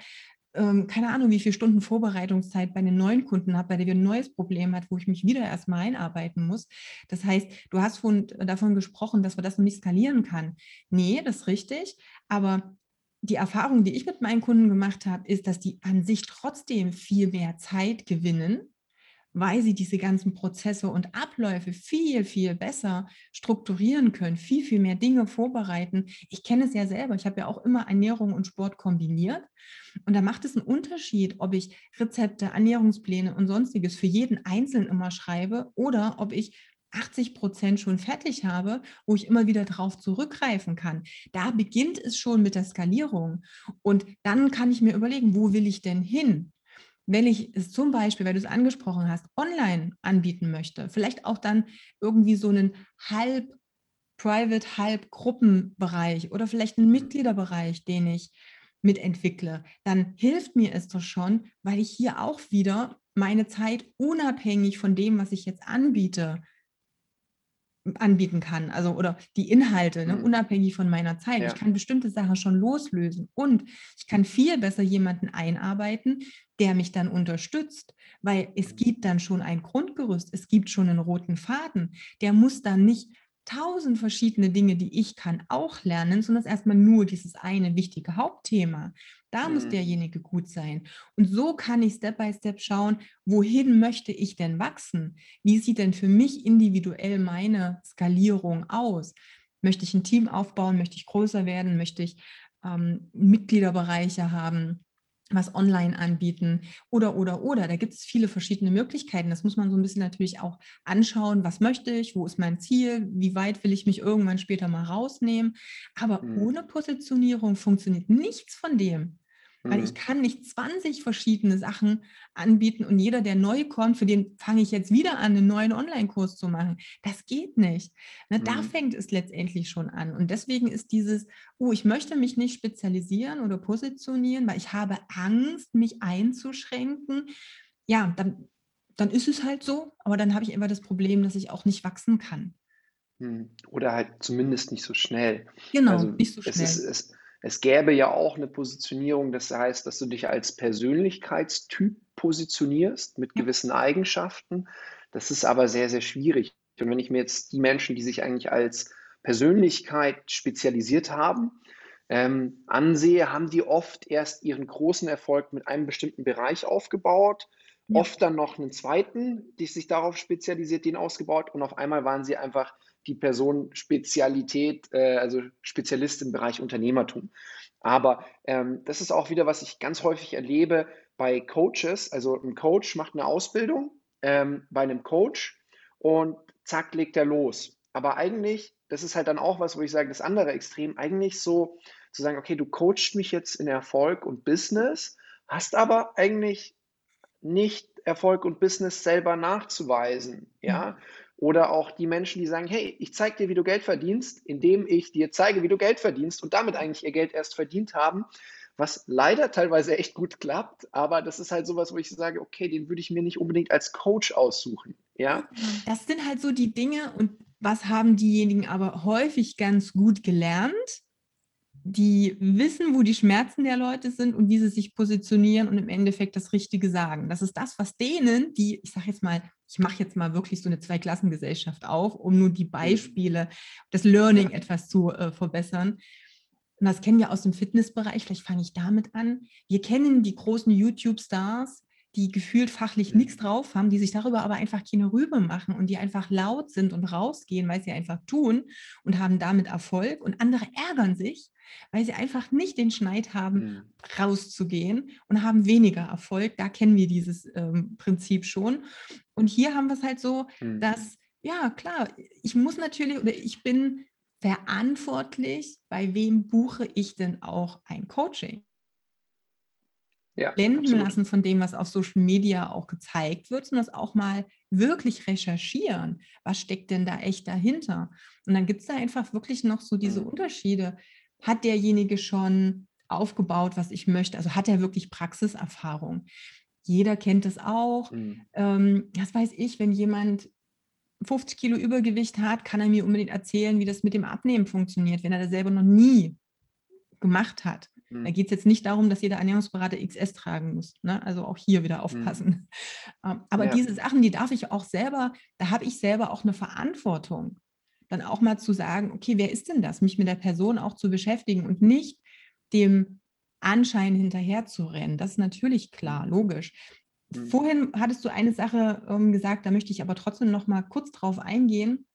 S3: ähm, keine Ahnung, wie viele Stunden Vorbereitungszeit bei einem neuen Kunden habe, bei dem wir ein neues Problem hat, wo ich mich wieder erstmal einarbeiten muss. Das heißt, du hast von, davon gesprochen, dass man das noch nicht skalieren kann. Nee, das ist richtig. Aber die Erfahrung, die ich mit meinen Kunden gemacht habe, ist, dass die an sich trotzdem viel mehr Zeit gewinnen, weil sie diese ganzen Prozesse und Abläufe viel, viel besser strukturieren können, viel, viel mehr Dinge vorbereiten. Ich kenne es ja selber. Ich habe ja auch immer Ernährung und Sport kombiniert. Und da macht es einen Unterschied, ob ich Rezepte, Ernährungspläne und sonstiges für jeden Einzelnen immer schreibe oder ob ich 80 Prozent schon fertig habe, wo ich immer wieder darauf zurückgreifen kann. Da beginnt es schon mit der Skalierung. Und dann kann ich mir überlegen, wo will ich denn hin? Wenn ich es zum Beispiel, weil du es angesprochen hast, online anbieten möchte, vielleicht auch dann irgendwie so einen halb Private, halb Gruppenbereich oder vielleicht einen Mitgliederbereich, den ich mitentwickle, dann hilft mir es doch schon, weil ich hier auch wieder meine Zeit unabhängig von dem, was ich jetzt anbiete, anbieten kann, also oder die Inhalte, ne, mhm. unabhängig von meiner Zeit. Ja. Ich kann bestimmte Sachen schon loslösen und ich kann viel besser jemanden einarbeiten, der mich dann unterstützt, weil es mhm. gibt dann schon ein Grundgerüst, es gibt schon einen roten Faden. Der muss dann nicht tausend verschiedene Dinge, die ich kann, auch lernen, sondern erstmal nur dieses eine wichtige Hauptthema. Da mhm. muss derjenige gut sein. Und so kann ich Step by Step schauen, wohin möchte ich denn wachsen? Wie sieht denn für mich individuell meine Skalierung aus? Möchte ich ein Team aufbauen? Möchte ich größer werden? Möchte ich ähm, Mitgliederbereiche haben? was online anbieten oder, oder, oder. Da gibt es viele verschiedene Möglichkeiten. Das muss man so ein bisschen natürlich auch anschauen. Was möchte ich? Wo ist mein Ziel? Wie weit will ich mich irgendwann später mal rausnehmen? Aber mhm. ohne Positionierung funktioniert nichts von dem. Weil ich mhm. kann nicht 20 verschiedene Sachen anbieten und jeder, der neu kommt, für den fange ich jetzt wieder an, einen neuen Online-Kurs zu machen. Das geht nicht. Ne, mhm. Da fängt es letztendlich schon an. Und deswegen ist dieses, oh, ich möchte mich nicht spezialisieren oder positionieren, weil ich habe Angst, mich einzuschränken. Ja, dann, dann ist es halt so, aber dann habe ich immer das Problem, dass ich auch nicht wachsen kann.
S2: Hm. Oder halt zumindest nicht so schnell.
S3: Genau, also nicht so
S2: schnell. Es ist, es, es gäbe ja auch eine Positionierung, das heißt, dass du dich als Persönlichkeitstyp positionierst mit gewissen Eigenschaften. Das ist aber sehr, sehr schwierig. Und wenn ich mir jetzt die Menschen, die sich eigentlich als Persönlichkeit spezialisiert haben, ähm, ansehe, haben die oft erst ihren großen Erfolg mit einem bestimmten Bereich aufgebaut, ja. oft dann noch einen zweiten, die sich darauf spezialisiert, den ausgebaut und auf einmal waren sie einfach die Person Spezialität, äh, also Spezialist im Bereich Unternehmertum. Aber ähm, das ist auch wieder, was ich ganz häufig erlebe bei Coaches. Also ein Coach macht eine Ausbildung ähm, bei einem Coach und zack, legt er los. Aber eigentlich, das ist halt dann auch was, wo ich sage, das andere Extrem, eigentlich so zu sagen, okay, du coachst mich jetzt in Erfolg und Business, hast aber eigentlich nicht Erfolg und Business selber nachzuweisen. Ja, mhm. Oder auch die Menschen, die sagen, hey, ich zeige dir, wie du Geld verdienst, indem ich dir zeige, wie du Geld verdienst und damit eigentlich ihr Geld erst verdient haben, was leider teilweise echt gut klappt, aber das ist halt sowas, wo ich sage, okay, den würde ich mir nicht unbedingt als Coach aussuchen. Ja?
S3: Das sind halt so die Dinge und was haben diejenigen aber häufig ganz gut gelernt? die wissen, wo die Schmerzen der Leute sind und wie sie sich positionieren und im Endeffekt das Richtige sagen. Das ist das, was denen, die, ich sage jetzt mal, ich mache jetzt mal wirklich so eine Zweiklassengesellschaft auf, um nur die mhm. Beispiele, das Learning etwas zu äh, verbessern. Und das kennen wir aus dem Fitnessbereich, vielleicht fange ich damit an. Wir kennen die großen YouTube-Stars, die gefühlt fachlich nichts drauf haben, die sich darüber aber einfach keine Rübe machen und die einfach laut sind und rausgehen, weil sie einfach tun und haben damit Erfolg. Und andere ärgern sich, weil sie einfach nicht den Schneid haben, mhm. rauszugehen und haben weniger Erfolg. Da kennen wir dieses ähm, Prinzip schon. Und hier haben wir es halt so, mhm. dass, ja, klar, ich muss natürlich oder ich bin verantwortlich, bei wem buche ich denn auch ein Coaching? Ja, blenden absolut. lassen von dem, was auf Social Media auch gezeigt wird, sondern das auch mal wirklich recherchieren. Was steckt denn da echt dahinter? Und dann gibt es da einfach wirklich noch so diese mhm. Unterschiede hat derjenige schon aufgebaut, was ich möchte? Also hat er wirklich Praxiserfahrung? Jeder kennt es auch. Mhm. Ähm, das weiß ich, wenn jemand 50 Kilo Übergewicht hat, kann er mir unbedingt erzählen, wie das mit dem Abnehmen funktioniert, wenn er das selber noch nie gemacht hat. Mhm. Da geht es jetzt nicht darum, dass jeder Ernährungsberater XS tragen muss. Ne? Also auch hier wieder aufpassen. Mhm. Aber ja. diese Sachen, die darf ich auch selber, da habe ich selber auch eine Verantwortung. Dann auch mal zu sagen, okay, wer ist denn das? Mich mit der Person auch zu beschäftigen und nicht dem Anschein hinterher zu rennen. Das ist natürlich klar, logisch. Mhm. Vorhin hattest du eine Sache ähm, gesagt, da möchte ich aber trotzdem noch mal kurz drauf eingehen,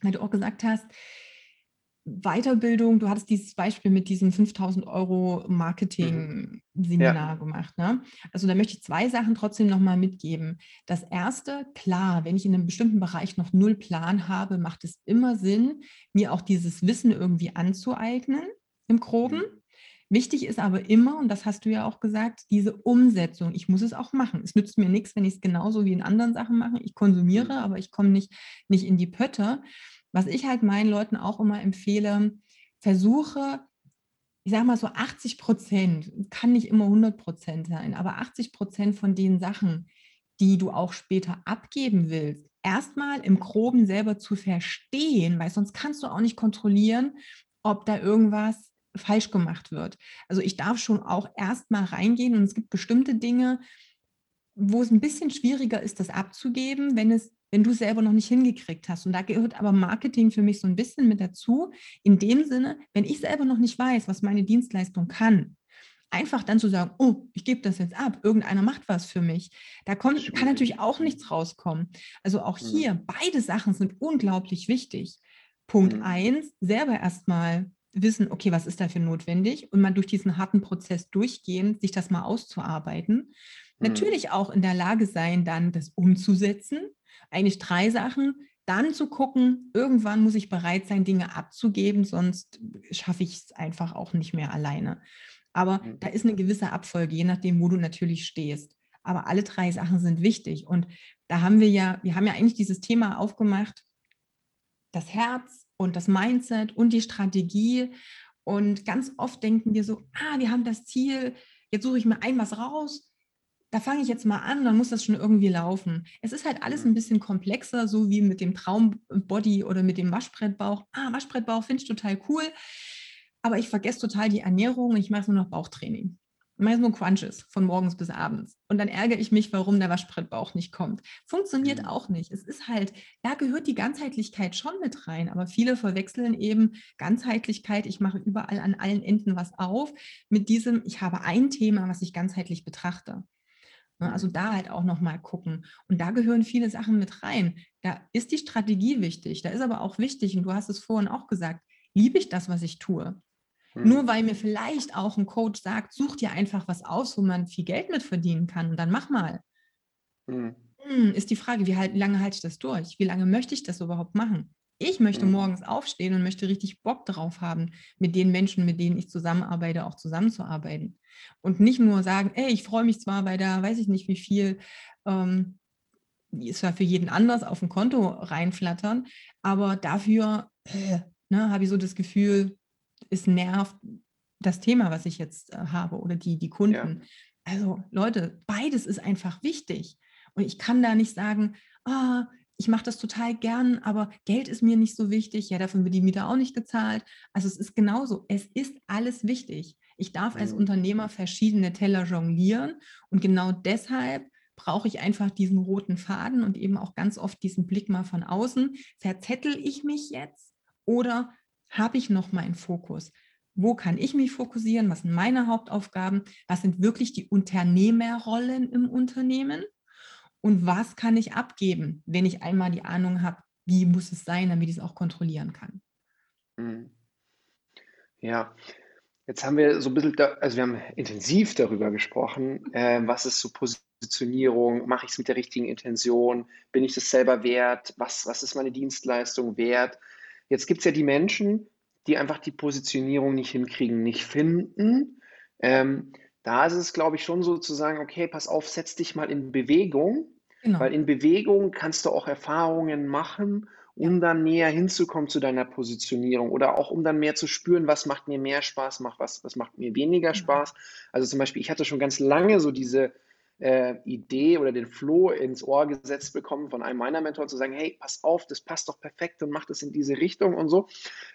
S3: weil du auch gesagt hast, Weiterbildung, du hattest dieses Beispiel mit diesem 5000 Euro Marketing-Seminar ja. gemacht. Ne? Also da möchte ich zwei Sachen trotzdem nochmal mitgeben. Das erste, klar, wenn ich in einem bestimmten Bereich noch null Plan habe, macht es immer Sinn, mir auch dieses Wissen irgendwie anzueignen, im Groben. Mhm. Wichtig ist aber immer, und das hast du ja auch gesagt, diese Umsetzung. Ich muss es auch machen. Es nützt mir nichts, wenn ich es genauso wie in anderen Sachen mache. Ich konsumiere, mhm. aber ich komme nicht, nicht in die Pötte. Was ich halt meinen Leuten auch immer empfehle, versuche, ich sage mal so 80 Prozent, kann nicht immer 100 Prozent sein, aber 80 Prozent von den Sachen, die du auch später abgeben willst, erstmal im Groben selber zu verstehen, weil sonst kannst du auch nicht kontrollieren, ob da irgendwas falsch gemacht wird. Also ich darf schon auch erstmal reingehen und es gibt bestimmte Dinge, wo es ein bisschen schwieriger ist, das abzugeben, wenn es wenn du selber noch nicht hingekriegt hast. Und da gehört aber Marketing für mich so ein bisschen mit dazu. In dem Sinne, wenn ich selber noch nicht weiß, was meine Dienstleistung kann, einfach dann zu sagen, oh, ich gebe das jetzt ab, irgendeiner macht was für mich. Da kommt, kann natürlich auch nichts rauskommen. Also auch mhm. hier, beide Sachen sind unglaublich wichtig. Punkt mhm. eins, selber erstmal wissen, okay, was ist dafür notwendig und mal durch diesen harten Prozess durchgehen, sich das mal auszuarbeiten. Mhm. Natürlich auch in der Lage sein, dann das umzusetzen. Eigentlich drei Sachen. Dann zu gucken, irgendwann muss ich bereit sein, Dinge abzugeben, sonst schaffe ich es einfach auch nicht mehr alleine. Aber mhm. da ist eine gewisse Abfolge, je nachdem, wo du natürlich stehst. Aber alle drei Sachen sind wichtig. Und da haben wir ja, wir haben ja eigentlich dieses Thema aufgemacht, das Herz, und das Mindset und die Strategie. Und ganz oft denken wir so, ah, wir haben das Ziel, jetzt suche ich mir ein was raus, da fange ich jetzt mal an, dann muss das schon irgendwie laufen. Es ist halt alles ein bisschen komplexer, so wie mit dem Traumbody oder mit dem Waschbrettbauch. Ah, Waschbrettbauch finde ich total cool, aber ich vergesse total die Ernährung und ich mache nur noch Bauchtraining meist nur Crunches von morgens bis abends. Und dann ärgere ich mich, warum der Waschbrettbauch nicht kommt. Funktioniert mhm. auch nicht. Es ist halt, da gehört die Ganzheitlichkeit schon mit rein. Aber viele verwechseln eben Ganzheitlichkeit, ich mache überall an allen Enden was auf, mit diesem, ich habe ein Thema, was ich ganzheitlich betrachte. Ne, also mhm. da halt auch nochmal gucken. Und da gehören viele Sachen mit rein. Da ist die Strategie wichtig. Da ist aber auch wichtig, und du hast es vorhin auch gesagt, liebe ich das, was ich tue? Hm. Nur weil mir vielleicht auch ein Coach sagt, such dir einfach was aus, wo man viel Geld mit verdienen kann und dann mach mal. Hm. Hm, ist die Frage, wie, halt, wie lange halte ich das durch? Wie lange möchte ich das überhaupt machen? Ich möchte hm. morgens aufstehen und möchte richtig Bock darauf haben, mit den Menschen, mit denen ich zusammenarbeite, auch zusammenzuarbeiten. Und nicht nur sagen, ey, ich freue mich zwar bei der, weiß ich nicht wie viel, ähm, ist zwar für jeden anders auf ein Konto reinflattern, aber dafür äh, ne, habe ich so das Gefühl, es nervt das Thema, was ich jetzt äh, habe oder die, die Kunden. Ja. Also Leute, beides ist einfach wichtig. Und ich kann da nicht sagen, ah, ich mache das total gern, aber Geld ist mir nicht so wichtig. Ja, dafür wird die Miete auch nicht gezahlt. Also es ist genauso. Es ist alles wichtig. Ich darf als mhm. Unternehmer verschiedene Teller jonglieren und genau deshalb brauche ich einfach diesen roten Faden und eben auch ganz oft diesen Blick mal von außen. Verzettel ich mich jetzt oder habe ich noch meinen Fokus? Wo kann ich mich fokussieren? Was sind meine Hauptaufgaben? Was sind wirklich die Unternehmerrollen im Unternehmen? Und was kann ich abgeben, wenn ich einmal die Ahnung habe, wie muss es sein, damit ich es auch kontrollieren kann?
S2: Mhm. Ja, jetzt haben wir so ein bisschen, da, also wir haben intensiv darüber gesprochen, äh, was ist so Positionierung, mache ich es mit der richtigen Intention, bin ich das selber wert, was, was ist meine Dienstleistung wert? Jetzt gibt es ja die Menschen, die einfach die Positionierung nicht hinkriegen, nicht finden. Ähm, da ist es, glaube ich, schon so zu sagen, okay, pass auf, setz dich mal in Bewegung, genau. weil in Bewegung kannst du auch Erfahrungen machen, um dann näher hinzukommen zu deiner Positionierung oder auch um dann mehr zu spüren, was macht mir mehr Spaß, macht was, was macht mir weniger Spaß. Also zum Beispiel, ich hatte schon ganz lange so diese äh, Idee oder den Floh ins Ohr gesetzt bekommen von einem meiner Mentoren zu sagen, hey, pass auf, das passt doch perfekt und mach das in diese Richtung und so.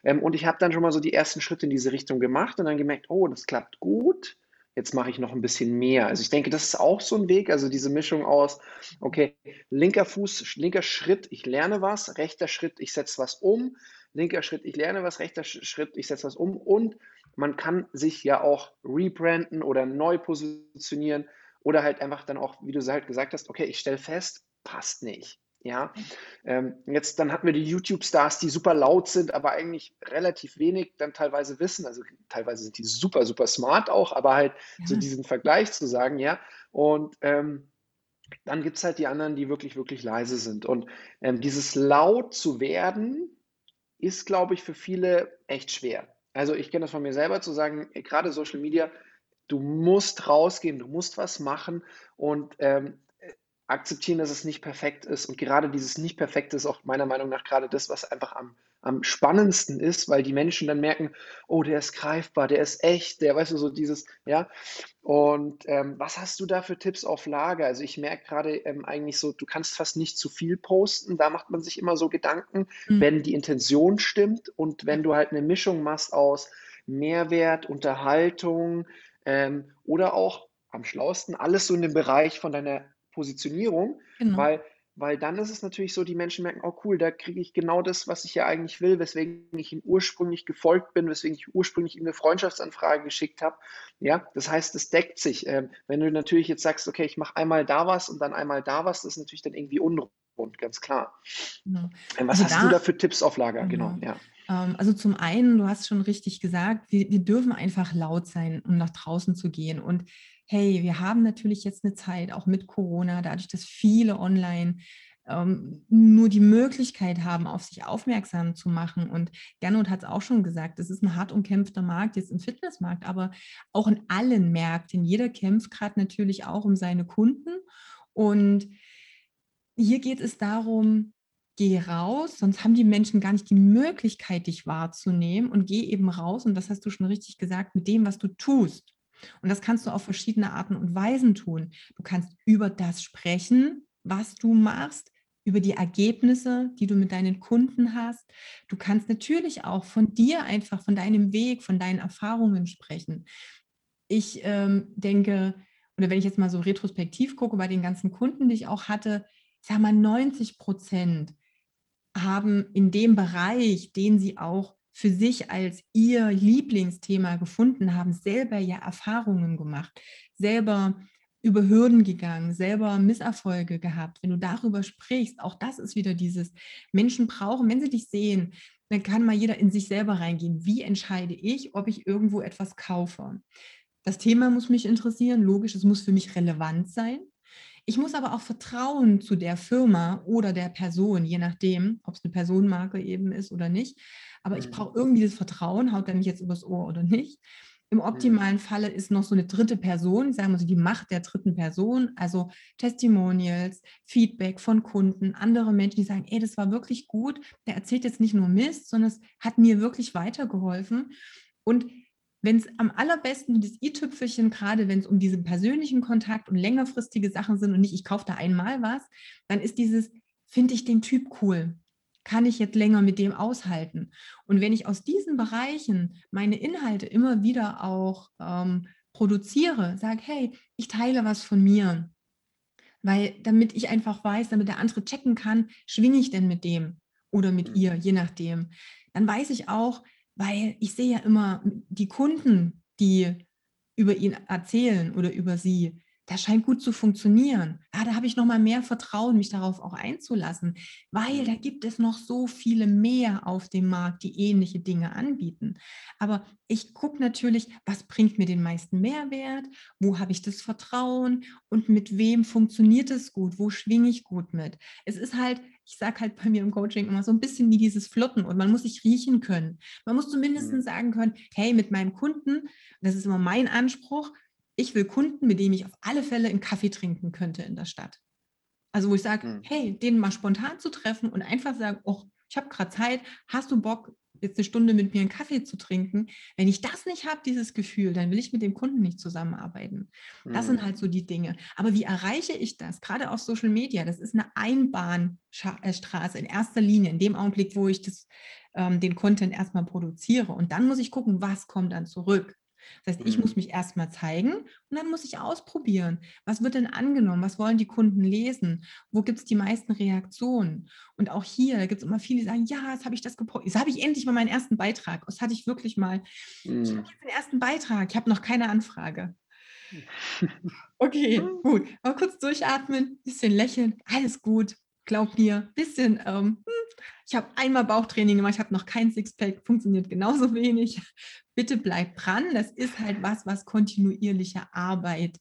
S2: Ähm, und ich habe dann schon mal so die ersten Schritte in diese Richtung gemacht und dann gemerkt, oh, das klappt gut. Jetzt mache ich noch ein bisschen mehr. Also ich denke, das ist auch so ein Weg, also diese Mischung aus, okay, linker Fuß, linker Schritt, ich lerne was, rechter Schritt, ich setze was um, linker Schritt, ich lerne was, rechter Schritt, ich setze was um und man kann sich ja auch rebranden oder neu positionieren oder halt einfach dann auch, wie du halt gesagt hast, okay, ich stelle fest, passt nicht. Ja, ähm, jetzt dann hatten wir die YouTube-Stars, die super laut sind, aber eigentlich relativ wenig dann teilweise wissen. Also teilweise sind die super, super smart auch, aber halt ja. so diesen Vergleich zu sagen, ja. Und ähm, dann gibt es halt die anderen, die wirklich, wirklich leise sind. Und ähm, dieses laut zu werden, ist, glaube ich, für viele echt schwer. Also ich kenne das von mir selber zu sagen, gerade Social Media, du musst rausgehen, du musst was machen und ähm, akzeptieren, dass es nicht perfekt ist. Und gerade dieses nicht perfekt ist auch meiner Meinung nach gerade das, was einfach am, am spannendsten ist, weil die Menschen dann merken, oh, der ist greifbar, der ist echt, der, weißt du, so dieses, ja. Und ähm, was hast du da für Tipps auf Lager? Also ich merke gerade ähm, eigentlich so, du kannst fast nicht zu viel posten. Da macht man sich immer so Gedanken, mhm. wenn die Intention stimmt und wenn du halt eine Mischung machst aus Mehrwert, Unterhaltung ähm, oder auch am schlausten alles so in dem Bereich von deiner Positionierung, genau. weil, weil dann ist es natürlich so, die Menschen merken, oh cool, da kriege ich genau das, was ich ja eigentlich will, weswegen ich ihm ursprünglich gefolgt bin, weswegen ich ursprünglich ihm eine Freundschaftsanfrage geschickt habe. Ja, das heißt, es deckt sich. Ähm, wenn du natürlich jetzt sagst, okay, ich mache einmal da was und dann einmal da was, das ist natürlich dann irgendwie unrund, ganz klar. Genau. Ähm, was also hast da, du da für Tipps auf Lager? Genau,
S3: genau ja. Ähm, also zum einen, du hast schon richtig gesagt, wir, wir dürfen einfach laut sein, um nach draußen zu gehen. Und hey, wir haben natürlich jetzt eine Zeit, auch mit Corona, dadurch, dass viele online ähm, nur die Möglichkeit haben, auf sich aufmerksam zu machen. Und Gernot hat es auch schon gesagt, das ist ein hart umkämpfter Markt, jetzt im Fitnessmarkt, aber auch in allen Märkten. Jeder kämpft gerade natürlich auch um seine Kunden. Und hier geht es darum, geh raus, sonst haben die Menschen gar nicht die Möglichkeit, dich wahrzunehmen und geh eben raus. Und das hast du schon richtig gesagt, mit dem, was du tust. Und das kannst du auf verschiedene Arten und Weisen tun. Du kannst über das sprechen, was du machst, über die Ergebnisse, die du mit deinen Kunden hast. Du kannst natürlich auch von dir einfach, von deinem Weg, von deinen Erfahrungen sprechen. Ich ähm, denke, oder wenn ich jetzt mal so retrospektiv gucke bei den ganzen Kunden, die ich auch hatte, ich sage mal 90 Prozent haben in dem Bereich, den sie auch für sich als ihr Lieblingsthema gefunden haben, selber ja Erfahrungen gemacht, selber über Hürden gegangen, selber Misserfolge gehabt. Wenn du darüber sprichst, auch das ist wieder dieses Menschen brauchen, wenn sie dich sehen, dann kann mal jeder in sich selber reingehen. Wie entscheide ich, ob ich irgendwo etwas kaufe? Das Thema muss mich interessieren, logisch, es muss für mich relevant sein. Ich muss aber auch vertrauen zu der Firma oder der Person, je nachdem, ob es eine Personenmarke eben ist oder nicht. Aber ich mhm. brauche irgendwie das Vertrauen, haut er mich jetzt übers Ohr oder nicht. Im mhm. optimalen Falle ist noch so eine dritte Person, sagen wir so die Macht der dritten Person, also Testimonials, Feedback von Kunden, andere Menschen, die sagen, ey, das war wirklich gut, der erzählt jetzt nicht nur Mist, sondern es hat mir wirklich weitergeholfen. Und wenn es am allerbesten das i-Tüpfelchen, gerade wenn es um diesen persönlichen Kontakt und längerfristige Sachen sind und nicht, ich kaufe da einmal was, dann ist dieses, finde ich den Typ cool. Kann ich jetzt länger mit dem aushalten? Und wenn ich aus diesen Bereichen meine Inhalte immer wieder auch ähm, produziere, sage, hey, ich teile was von mir, weil damit ich einfach weiß, damit der andere checken kann, schwinge ich denn mit dem oder mit mhm. ihr, je nachdem. Dann weiß ich auch, weil ich sehe ja immer die Kunden, die über ihn erzählen oder über sie, das scheint gut zu funktionieren. Ja, da habe ich noch mal mehr Vertrauen, mich darauf auch einzulassen, weil da gibt es noch so viele mehr auf dem Markt, die ähnliche Dinge anbieten. Aber ich gucke natürlich, was bringt mir den meisten Mehrwert, wo habe ich das Vertrauen und mit wem funktioniert es gut, wo schwinge ich gut mit. Es ist halt, ich sage halt bei mir im Coaching immer so ein bisschen wie dieses Flotten und man muss sich riechen können. Man muss zumindest mhm. sagen können, hey, mit meinem Kunden, das ist immer mein Anspruch, ich will Kunden, mit denen ich auf alle Fälle einen Kaffee trinken könnte in der Stadt. Also wo ich sage, mhm. hey, den mal spontan zu treffen und einfach sagen, oh, ich habe gerade Zeit, hast du Bock, jetzt eine Stunde mit mir einen Kaffee zu trinken. Wenn ich das nicht habe, dieses Gefühl, dann will ich mit dem Kunden nicht zusammenarbeiten. Das mhm. sind halt so die Dinge. Aber wie erreiche ich das? Gerade auf Social Media, das ist eine Einbahnstraße in erster Linie, in dem Augenblick, wo ich das, ähm, den Content erstmal produziere. Und dann muss ich gucken, was kommt dann zurück. Das heißt, ich muss mhm. mich erstmal zeigen und dann muss ich ausprobieren. Was wird denn angenommen? Was wollen die Kunden lesen? Wo gibt es die meisten Reaktionen? Und auch hier gibt es immer viele, die sagen, ja, jetzt habe ich das gepostet. Jetzt habe ich endlich mal meinen ersten Beitrag. Das hatte ich wirklich mal. Mhm. Ich habe den ersten Beitrag. Ich habe noch keine Anfrage. Okay, gut. Aber kurz durchatmen, bisschen lächeln, alles gut. Glaub mir, bisschen ähm, hm, ich habe einmal Bauchtraining gemacht, ich habe noch kein Sixpack, funktioniert genauso wenig. Bitte bleibt dran. Das ist halt was, was kontinuierliche Arbeit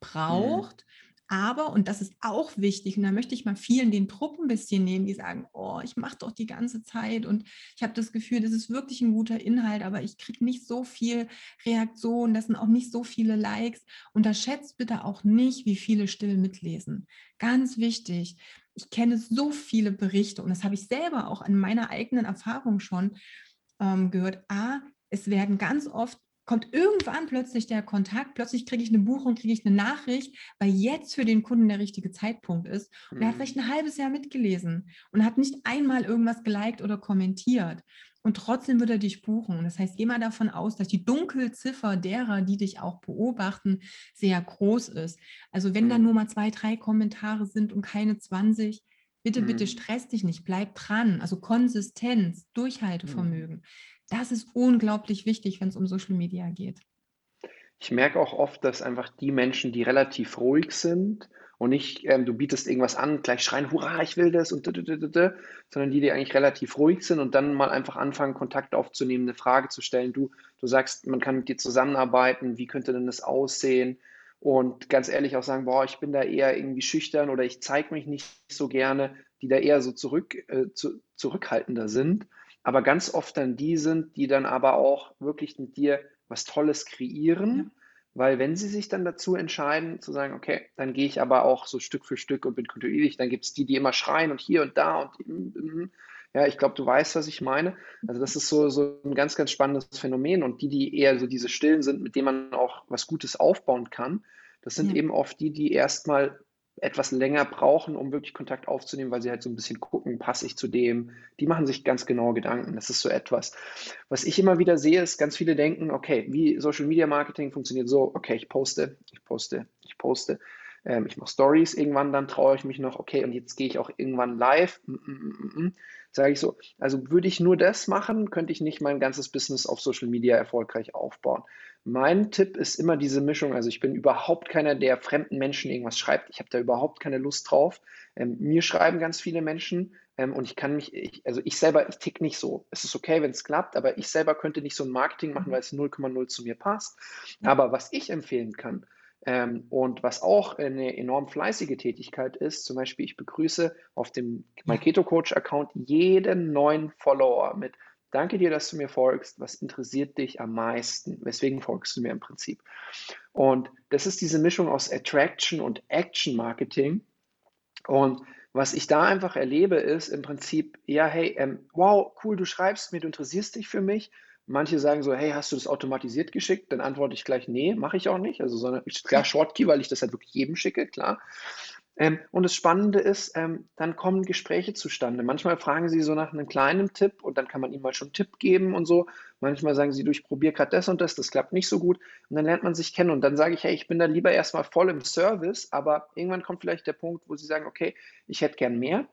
S3: braucht. Aber, und das ist auch wichtig, und da möchte ich mal vielen den Druck ein bisschen nehmen, die sagen, oh, ich mache doch die ganze Zeit und ich habe das Gefühl, das ist wirklich ein guter Inhalt, aber ich kriege nicht so viel Reaktion, das sind auch nicht so viele Likes. Unterschätzt bitte auch nicht, wie viele still mitlesen. Ganz wichtig ich kenne so viele Berichte und das habe ich selber auch an meiner eigenen Erfahrung schon ähm, gehört. A, es werden ganz oft kommt irgendwann plötzlich der Kontakt, plötzlich kriege ich eine Buchung, kriege ich eine Nachricht, weil jetzt für den Kunden der richtige Zeitpunkt ist. Und er hat mhm. vielleicht ein halbes Jahr mitgelesen und hat nicht einmal irgendwas geliked oder kommentiert. Und trotzdem wird er dich buchen. Das heißt, geh mal davon aus, dass die Dunkelziffer derer, die dich auch beobachten, sehr groß ist. Also wenn mhm. da nur mal zwei, drei Kommentare sind und keine 20, bitte, mhm. bitte stress dich nicht, bleib dran. Also Konsistenz, Durchhaltevermögen. Das ist unglaublich wichtig, wenn es um Social Media geht.
S2: Ich merke auch oft, dass einfach die Menschen, die relativ ruhig sind und nicht, ähm, du bietest irgendwas an, gleich schreien, hurra, ich will das und sondern die, die eigentlich relativ ruhig sind und dann mal einfach anfangen, Kontakt aufzunehmen, eine Frage zu stellen. Du, du sagst, man kann mit dir zusammenarbeiten, wie könnte denn das aussehen? Und ganz ehrlich auch sagen, boah, ich bin da eher irgendwie schüchtern oder ich zeige mich nicht so gerne, die da eher so zurück, äh, zu, zurückhaltender sind aber ganz oft dann die sind, die dann aber auch wirklich mit dir was Tolles kreieren. Ja. Weil wenn sie sich dann dazu entscheiden, zu sagen, okay, dann gehe ich aber auch so Stück für Stück und bin kontinuierlich, dann gibt es die, die immer schreien und hier und da und mm, mm, mm. ja, ich glaube, du weißt, was ich meine. Also das ist so, so ein ganz, ganz spannendes Phänomen und die, die eher so diese Stillen sind, mit denen man auch was Gutes aufbauen kann, das sind ja. eben oft die, die erstmal etwas länger brauchen, um wirklich Kontakt aufzunehmen, weil sie halt so ein bisschen gucken, passe ich zu dem. Die machen sich ganz genau Gedanken. Das ist so etwas. Was ich immer wieder sehe, ist, ganz viele denken, okay, wie Social Media Marketing funktioniert so, okay, ich poste, ich poste, ich poste. Ähm, ich mache Stories, irgendwann dann traue ich mich noch, okay, und jetzt gehe ich auch irgendwann live. Mm, mm, mm, mm. Sage ich so, also würde ich nur das machen, könnte ich nicht mein ganzes Business auf Social Media erfolgreich aufbauen. Mein Tipp ist immer diese Mischung. Also ich bin überhaupt keiner, der fremden Menschen irgendwas schreibt. Ich habe da überhaupt keine Lust drauf. Ähm, mir schreiben ganz viele Menschen ähm, und ich kann mich, ich, also ich selber, ich tick nicht so. Es ist okay, wenn es klappt, aber ich selber könnte nicht so ein Marketing machen, weil es 0,0 zu mir passt. Aber was ich empfehlen kann, ähm, und was auch eine enorm fleißige Tätigkeit ist, zum Beispiel, ich begrüße auf dem MyKeto Coach Account jeden neuen Follower mit Danke dir, dass du mir folgst. Was interessiert dich am meisten? Weswegen folgst du mir im Prinzip? Und das ist diese Mischung aus Attraction und Action Marketing. Und was ich da einfach erlebe, ist im Prinzip, ja, hey, ähm, wow, cool, du schreibst mir, du interessierst dich für mich. Manche sagen so, hey, hast du das automatisiert geschickt? Dann antworte ich gleich, nee, mache ich auch nicht. Also, ich, klar, Shortkey, weil ich das halt wirklich jedem schicke, klar. Ähm, und das Spannende ist, ähm, dann kommen Gespräche zustande. Manchmal fragen sie so nach einem kleinen Tipp und dann kann man ihnen mal schon einen Tipp geben und so. Manchmal sagen sie, du, ich probiere gerade das und das, das klappt nicht so gut. Und dann lernt man sich kennen und dann sage ich, hey, ich bin da lieber erstmal voll im Service, aber irgendwann kommt vielleicht der Punkt, wo sie sagen, okay, ich hätte gern mehr.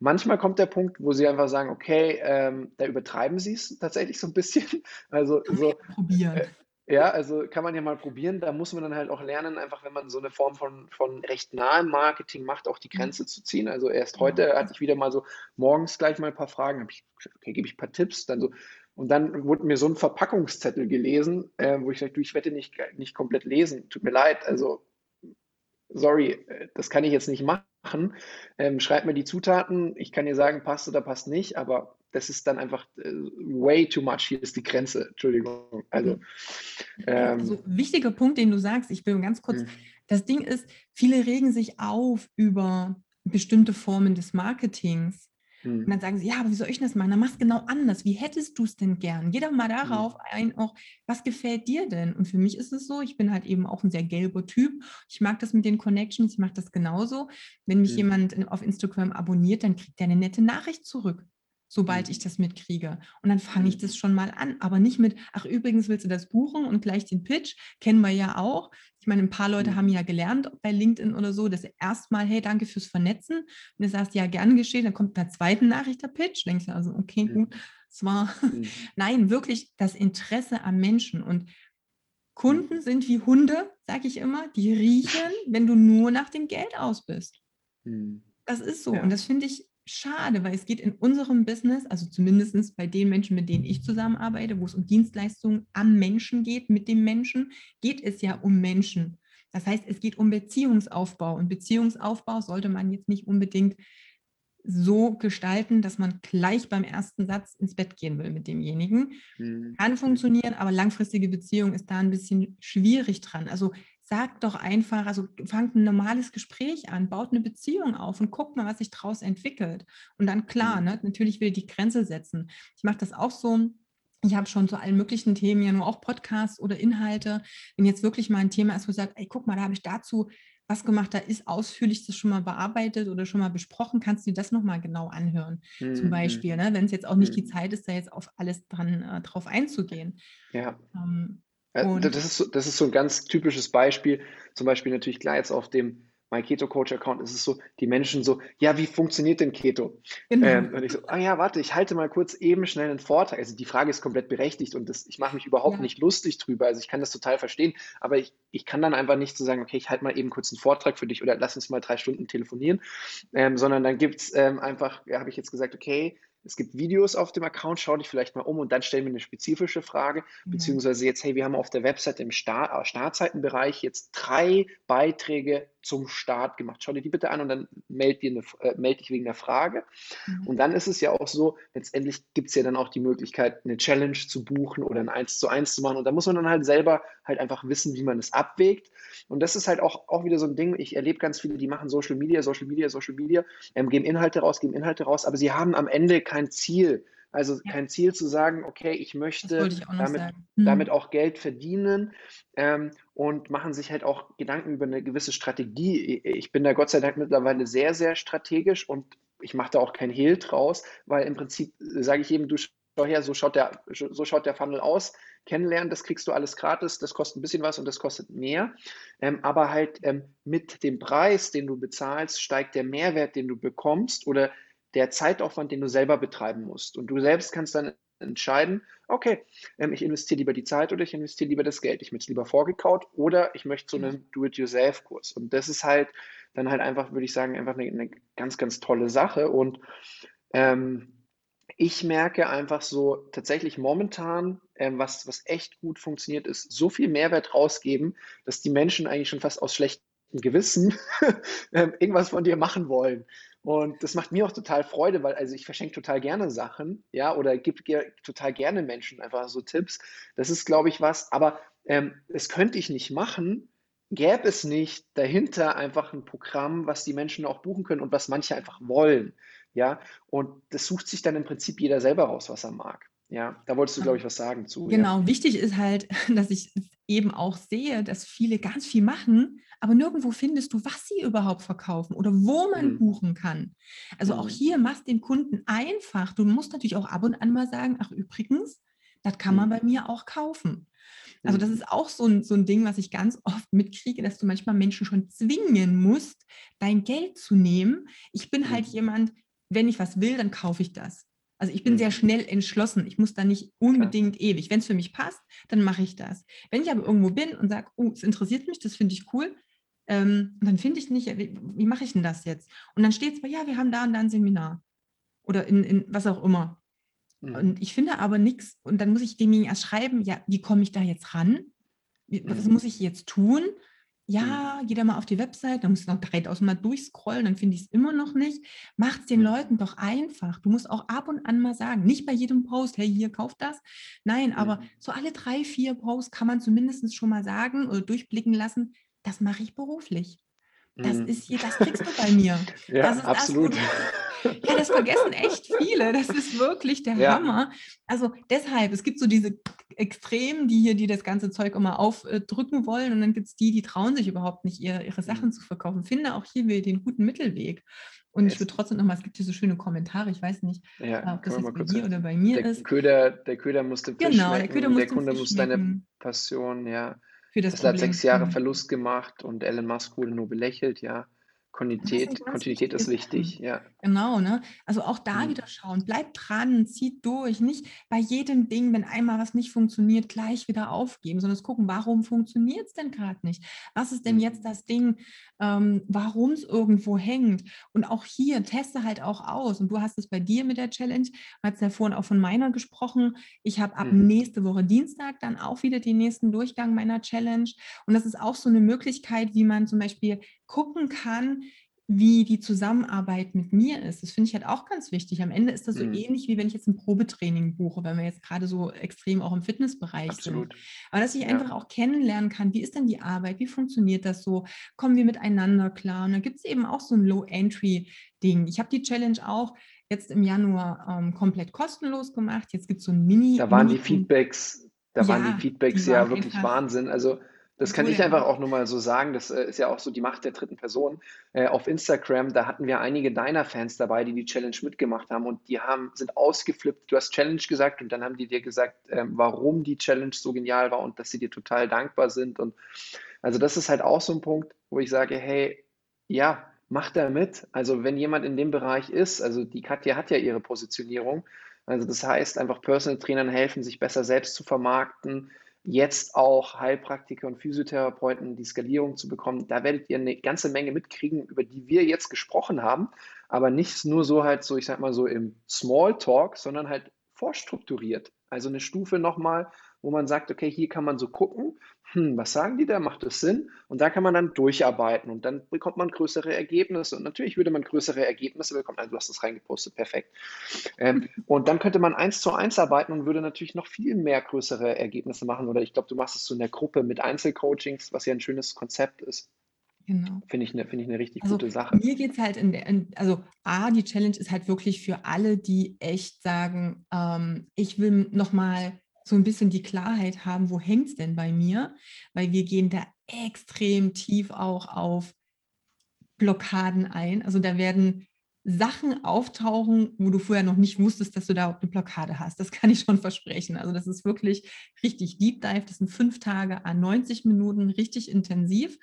S2: Manchmal kommt der Punkt, wo sie einfach sagen, okay, ähm, da übertreiben sie es tatsächlich so ein bisschen. Also so, probieren. Ja, also kann man ja mal probieren. Da muss man dann halt auch lernen, einfach wenn man so eine Form von, von recht nahem Marketing macht, auch die mhm. Grenze zu ziehen. Also erst heute hatte ich wieder mal so morgens gleich mal ein paar Fragen, habe ich gesagt, okay, gebe ich ein paar Tipps, dann so. Und dann wurde mir so ein Verpackungszettel gelesen, äh, wo ich sagte, du, ich wette nicht, nicht komplett lesen. Tut mir leid, also sorry, äh, das kann ich jetzt nicht machen. Ähm, schreib mir die Zutaten, ich kann dir sagen, passt oder passt nicht, aber das ist dann einfach äh, way too much. Hier ist die Grenze. Entschuldigung. Also,
S3: ähm, also wichtiger Punkt, den du sagst, ich will ganz kurz, mhm. das Ding ist, viele regen sich auf über bestimmte Formen des Marketings. Und dann sagen sie, ja, aber wie soll ich das machen? Dann machst du genau anders. Wie hättest du es denn gern? Geh doch mal darauf ein, auch, was gefällt dir denn? Und für mich ist es so, ich bin halt eben auch ein sehr gelber Typ. Ich mag das mit den Connections, ich mache das genauso. Wenn mich jemand auf Instagram abonniert, dann kriegt er eine nette Nachricht zurück sobald ich das mitkriege. Und dann fange ich das schon mal an, aber nicht mit, ach übrigens willst du das buchen und gleich den Pitch, kennen wir ja auch. Ich meine, ein paar Leute mhm. haben ja gelernt bei LinkedIn oder so, dass erstmal, hey, danke fürs Vernetzen. Und du sagst, ja, gern geschehen, dann kommt bei der zweiten Nachricht der Pitch. Denkst du also, okay, gut, es war, mhm. nein, wirklich das Interesse am Menschen. Und Kunden sind wie Hunde, sage ich immer, die riechen, wenn du nur nach dem Geld aus bist. Mhm. Das ist so. Ja. Und das finde ich schade, weil es geht in unserem Business, also zumindest bei den Menschen, mit denen ich zusammenarbeite, wo es um Dienstleistungen am Menschen geht, mit dem Menschen, geht es ja um Menschen. Das heißt, es geht um Beziehungsaufbau und Beziehungsaufbau sollte man jetzt nicht unbedingt so gestalten, dass man gleich beim ersten Satz ins Bett gehen will mit demjenigen. Mhm. Kann funktionieren, aber langfristige Beziehung ist da ein bisschen schwierig dran. Also sagt doch einfach, also fangt ein normales Gespräch an, baut eine Beziehung auf und guckt mal, was sich daraus entwickelt. Und dann klar, mhm. ne, natürlich will ich die Grenze setzen. Ich mache das auch so. Ich habe schon zu allen möglichen Themen ja nur auch Podcasts oder Inhalte. Wenn jetzt wirklich mal ein Thema ist, wo ich sage, ey, guck mal, da habe ich dazu was gemacht, da ist ausführlich das schon mal bearbeitet oder schon mal besprochen, kannst du dir das nochmal genau anhören, mhm. zum Beispiel, ne? wenn es jetzt auch nicht mhm. die Zeit ist, da jetzt auf alles dran äh, drauf einzugehen.
S2: Ja. Ähm, das, ist so, das ist so ein ganz typisches Beispiel. Zum Beispiel natürlich klar jetzt auf dem My Keto Coach Account ist es so, die Menschen so, ja, wie funktioniert denn Keto? Genau. Ähm, und ich so, ah ja, warte, ich halte mal kurz eben schnell einen Vortrag. Also die Frage ist komplett berechtigt und das, ich mache mich überhaupt ja. nicht lustig drüber. Also ich kann das total verstehen, aber ich, ich kann dann einfach nicht so sagen, okay, ich halte mal eben kurz einen Vortrag für dich oder lass uns mal drei Stunden telefonieren, ähm, sondern dann gibt es ähm, einfach, ja, habe ich jetzt gesagt, okay, es gibt Videos auf dem Account, schau dich vielleicht mal um und dann stellen wir eine spezifische Frage, beziehungsweise jetzt, hey, wir haben auf der Website im Start, äh, Startseitenbereich jetzt drei Beiträge zum Start gemacht. Schau dir die bitte an und dann melde, dir eine, äh, melde dich wegen der Frage. Mhm. Und dann ist es ja auch so, letztendlich gibt es ja dann auch die Möglichkeit, eine Challenge zu buchen oder ein 1 zu 1 zu machen. Und da muss man dann halt selber halt einfach wissen, wie man es abwägt. Und das ist halt auch, auch wieder so ein Ding. Ich erlebe ganz viele, die machen Social Media, Social Media, Social Media, ähm, geben Inhalte raus, geben Inhalte raus, aber sie haben am Ende kein Ziel. Also kein Ziel zu sagen, okay, ich möchte ich damit, mhm. damit auch Geld verdienen ähm, und machen sich halt auch Gedanken über eine gewisse Strategie. Ich bin da Gott sei Dank mittlerweile sehr, sehr strategisch und ich mache da auch kein Hehl draus, weil im Prinzip äh, sage ich eben, du schau her, so schaut der, so schaut der Funnel aus. Kennenlernen, das kriegst du alles gratis, das kostet ein bisschen was und das kostet mehr. Ähm, aber halt ähm, mit dem Preis, den du bezahlst, steigt der Mehrwert, den du bekommst oder der Zeitaufwand, den du selber betreiben musst. Und du selbst kannst dann entscheiden, okay, ähm, ich investiere lieber die Zeit oder ich investiere lieber das Geld. Ich möchte es lieber vorgekaut oder ich möchte so einen Do-it-yourself-Kurs. Und das ist halt dann halt einfach, würde ich sagen, einfach eine, eine ganz, ganz tolle Sache. Und ähm, ich merke einfach so tatsächlich momentan, ähm, was, was echt gut funktioniert, ist so viel Mehrwert rausgeben, dass die Menschen eigentlich schon fast aus schlechtem Gewissen ähm, irgendwas von dir machen wollen. Und das macht mir auch total Freude, weil also ich verschenke total gerne Sachen, ja, oder gebe ge total gerne Menschen einfach so Tipps. Das ist, glaube ich, was, aber ähm, das könnte ich nicht machen, gäbe es nicht dahinter einfach ein Programm, was die Menschen auch buchen können und was manche einfach wollen, ja. Und das sucht sich dann im Prinzip jeder selber raus, was er mag. Ja, da wolltest du, glaube ich, was sagen zu.
S3: Genau, ja. wichtig ist halt, dass ich eben auch sehe, dass viele ganz viel machen, aber nirgendwo findest du, was sie überhaupt verkaufen oder wo man mhm. buchen kann. Also mhm. auch hier machst den Kunden einfach. Du musst natürlich auch ab und an mal sagen, ach übrigens, das kann man mhm. bei mir auch kaufen. Also das mhm. ist auch so ein, so ein Ding, was ich ganz oft mitkriege, dass du manchmal Menschen schon zwingen musst, dein Geld zu nehmen. Ich bin halt mhm. jemand, wenn ich was will, dann kaufe ich das. Also ich bin sehr schnell entschlossen. Ich muss da nicht unbedingt Klar. ewig. Wenn es für mich passt, dann mache ich das. Wenn ich aber irgendwo bin und sage, oh, es interessiert mich, das finde ich cool, ähm, und dann finde ich nicht, wie, wie mache ich denn das jetzt? Und dann steht es bei, ja, wir haben da und da ein Seminar. Oder in, in was auch immer. Mhm. Und ich finde aber nichts. Und dann muss ich demjenigen erst schreiben, ja, wie komme ich da jetzt ran? Wie, mhm. Was muss ich jetzt tun? Ja, mhm. geh da mal auf die Website, dann musst du noch 3000 Mal durchscrollen, dann finde ich es immer noch nicht. Macht es den. Leuten doch einfach. Du musst auch ab und an mal sagen, nicht bei jedem Post, hey, hier, kauf das. Nein, aber so alle drei, vier Posts kann man zumindest schon mal sagen oder durchblicken lassen, das mache ich beruflich. Das mhm. ist hier, das kriegst du bei mir.
S2: ja, absolut.
S3: Das, Ja, das vergessen echt viele. Das ist wirklich der ja. Hammer. Also deshalb, es gibt so diese Extremen, die hier, die das ganze Zeug immer aufdrücken wollen. Und dann gibt es die, die trauen sich überhaupt nicht, ihre, ihre Sachen mhm. zu verkaufen. Finde auch hier den guten Mittelweg. Und ich würde trotzdem nochmal, es gibt hier so schöne Kommentare, ich weiß nicht, ja, ob das jetzt bei dir oder bei mir
S2: der
S3: ist.
S2: Köder, der Köder musste
S3: Fisch genau, schmecken, der, Köder muss
S2: der Kunde muss deine Passion, ja. Für das hat sechs Jahre Verlust gemacht und Elon Musk wurde nur belächelt, ja. Kontinuität, Kontinuität ist wichtig, ja.
S3: Genau, ne? Also auch da mhm. wieder schauen, bleibt dran, zieht durch, nicht bei jedem Ding, wenn einmal was nicht funktioniert, gleich wieder aufgeben, sondern gucken, warum funktioniert es denn gerade nicht? Was ist denn jetzt mhm. das Ding, ähm, warum es irgendwo hängt? Und auch hier, teste halt auch aus. Und du hast es bei dir mit der Challenge, du hast ja vorhin auch von meiner gesprochen. Ich habe ab mhm. nächste Woche Dienstag dann auch wieder den nächsten Durchgang meiner Challenge. Und das ist auch so eine Möglichkeit, wie man zum Beispiel gucken kann, wie die Zusammenarbeit mit mir ist. Das finde ich halt auch ganz wichtig. Am Ende ist das so mhm. ähnlich, wie wenn ich jetzt ein Probetraining buche, wenn wir jetzt gerade so extrem auch im Fitnessbereich Absolut. sind. Aber dass ich ja. einfach auch kennenlernen kann, wie ist denn die Arbeit, wie funktioniert das so, kommen wir miteinander klar. Und da gibt es eben auch so ein Low-Entry-Ding. Ich habe die Challenge auch jetzt im Januar ähm, komplett kostenlos gemacht. Jetzt gibt es so ein Mini.
S2: Da waren Mini die Feedbacks, da ja, waren die Feedbacks die ja wirklich Wahnsinn. Also das kann ich einfach auch nur mal so sagen. Das äh, ist ja auch so die Macht der dritten Person. Äh, auf Instagram, da hatten wir einige deiner Fans dabei, die die Challenge mitgemacht haben und die haben, sind ausgeflippt. Du hast Challenge gesagt und dann haben die dir gesagt, ähm, warum die Challenge so genial war und dass sie dir total dankbar sind. Und also das ist halt auch so ein Punkt, wo ich sage, hey, ja, mach da mit. Also wenn jemand in dem Bereich ist, also die Katja hat ja ihre Positionierung. Also das heißt, einfach Personal Trainern helfen, sich besser selbst zu vermarkten, jetzt auch Heilpraktiker und Physiotherapeuten die Skalierung zu bekommen. Da werdet ihr eine ganze Menge mitkriegen, über die wir jetzt gesprochen haben, aber nicht nur so halt so, ich sag mal so im Smalltalk, sondern halt vorstrukturiert. Also eine Stufe nochmal, wo man sagt, okay, hier kann man so gucken, hm, was sagen die da, macht das Sinn? Und da kann man dann durcharbeiten und dann bekommt man größere Ergebnisse. Und natürlich würde man größere Ergebnisse bekommen. Also du hast das reingepostet, perfekt. Ähm, und dann könnte man eins zu eins arbeiten und würde natürlich noch viel mehr größere Ergebnisse machen. Oder ich glaube, du machst es so in der Gruppe mit Einzelcoachings, was ja ein schönes Konzept ist. Genau. Finde ich, eine, find ich eine richtig
S3: also
S2: gute Sache.
S3: Mir geht es halt in der, in, also A, die Challenge ist halt wirklich für alle, die echt sagen, ähm, ich will nochmal so ein bisschen die Klarheit haben, wo hängt es denn bei mir? Weil wir gehen da extrem tief auch auf Blockaden ein. Also da werden Sachen auftauchen, wo du vorher noch nicht wusstest, dass du da eine Blockade hast. Das kann ich schon versprechen. Also das ist wirklich richtig Deep Dive. Das sind fünf Tage an 90 Minuten, richtig intensiv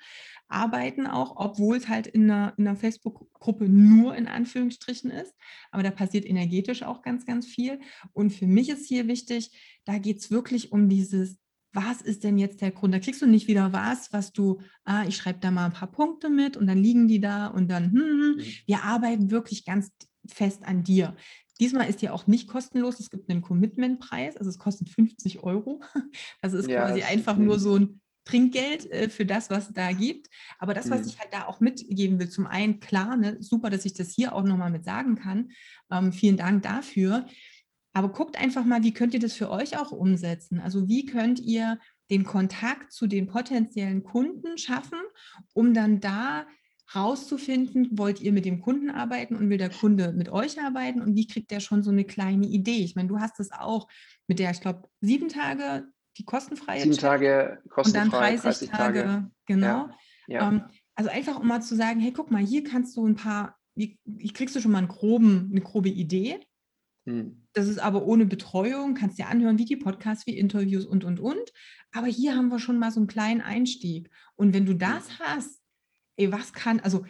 S3: arbeiten auch, obwohl es halt in einer, in einer Facebook-Gruppe nur in Anführungsstrichen ist. Aber da passiert energetisch auch ganz, ganz viel. Und für mich ist hier wichtig, da geht es wirklich um dieses, was ist denn jetzt der Grund? Da kriegst du nicht wieder was, was du, ah, ich schreibe da mal ein paar Punkte mit und dann liegen die da und dann, hm, hm, hm. Mhm. wir arbeiten wirklich ganz fest an dir. Diesmal ist die auch nicht kostenlos. Es gibt einen Commitment-Preis, also es kostet 50 Euro. Das ist ja, quasi das einfach nur so ein Trinkgeld äh, für das, was es da gibt. Aber das, was mhm. ich halt da auch mitgeben will, zum einen, klar, ne, super, dass ich das hier auch nochmal mit sagen kann. Ähm, vielen Dank dafür. Aber guckt einfach mal, wie könnt ihr das für euch auch umsetzen? Also wie könnt ihr den Kontakt zu den potenziellen Kunden schaffen, um dann da rauszufinden, wollt ihr mit dem Kunden arbeiten und will der Kunde mit euch arbeiten und wie kriegt der schon so eine kleine Idee? Ich meine, du hast es auch mit der, ich glaube, sieben Tage die kostenfreie
S2: Sieben Tage kostenfrei,
S3: und dann 30, 30 Tage, Tage, genau. Ja, ja. Ähm, also einfach um mal zu sagen, hey, guck mal, hier kannst du ein paar, wie, kriegst du schon mal einen groben, eine grobe Idee. Hm. Das ist aber ohne Betreuung, kannst dir anhören, wie die Podcasts, wie Interviews und, und, und. Aber hier haben wir schon mal so einen kleinen Einstieg. Und wenn du das hm. hast, ey, was kann, also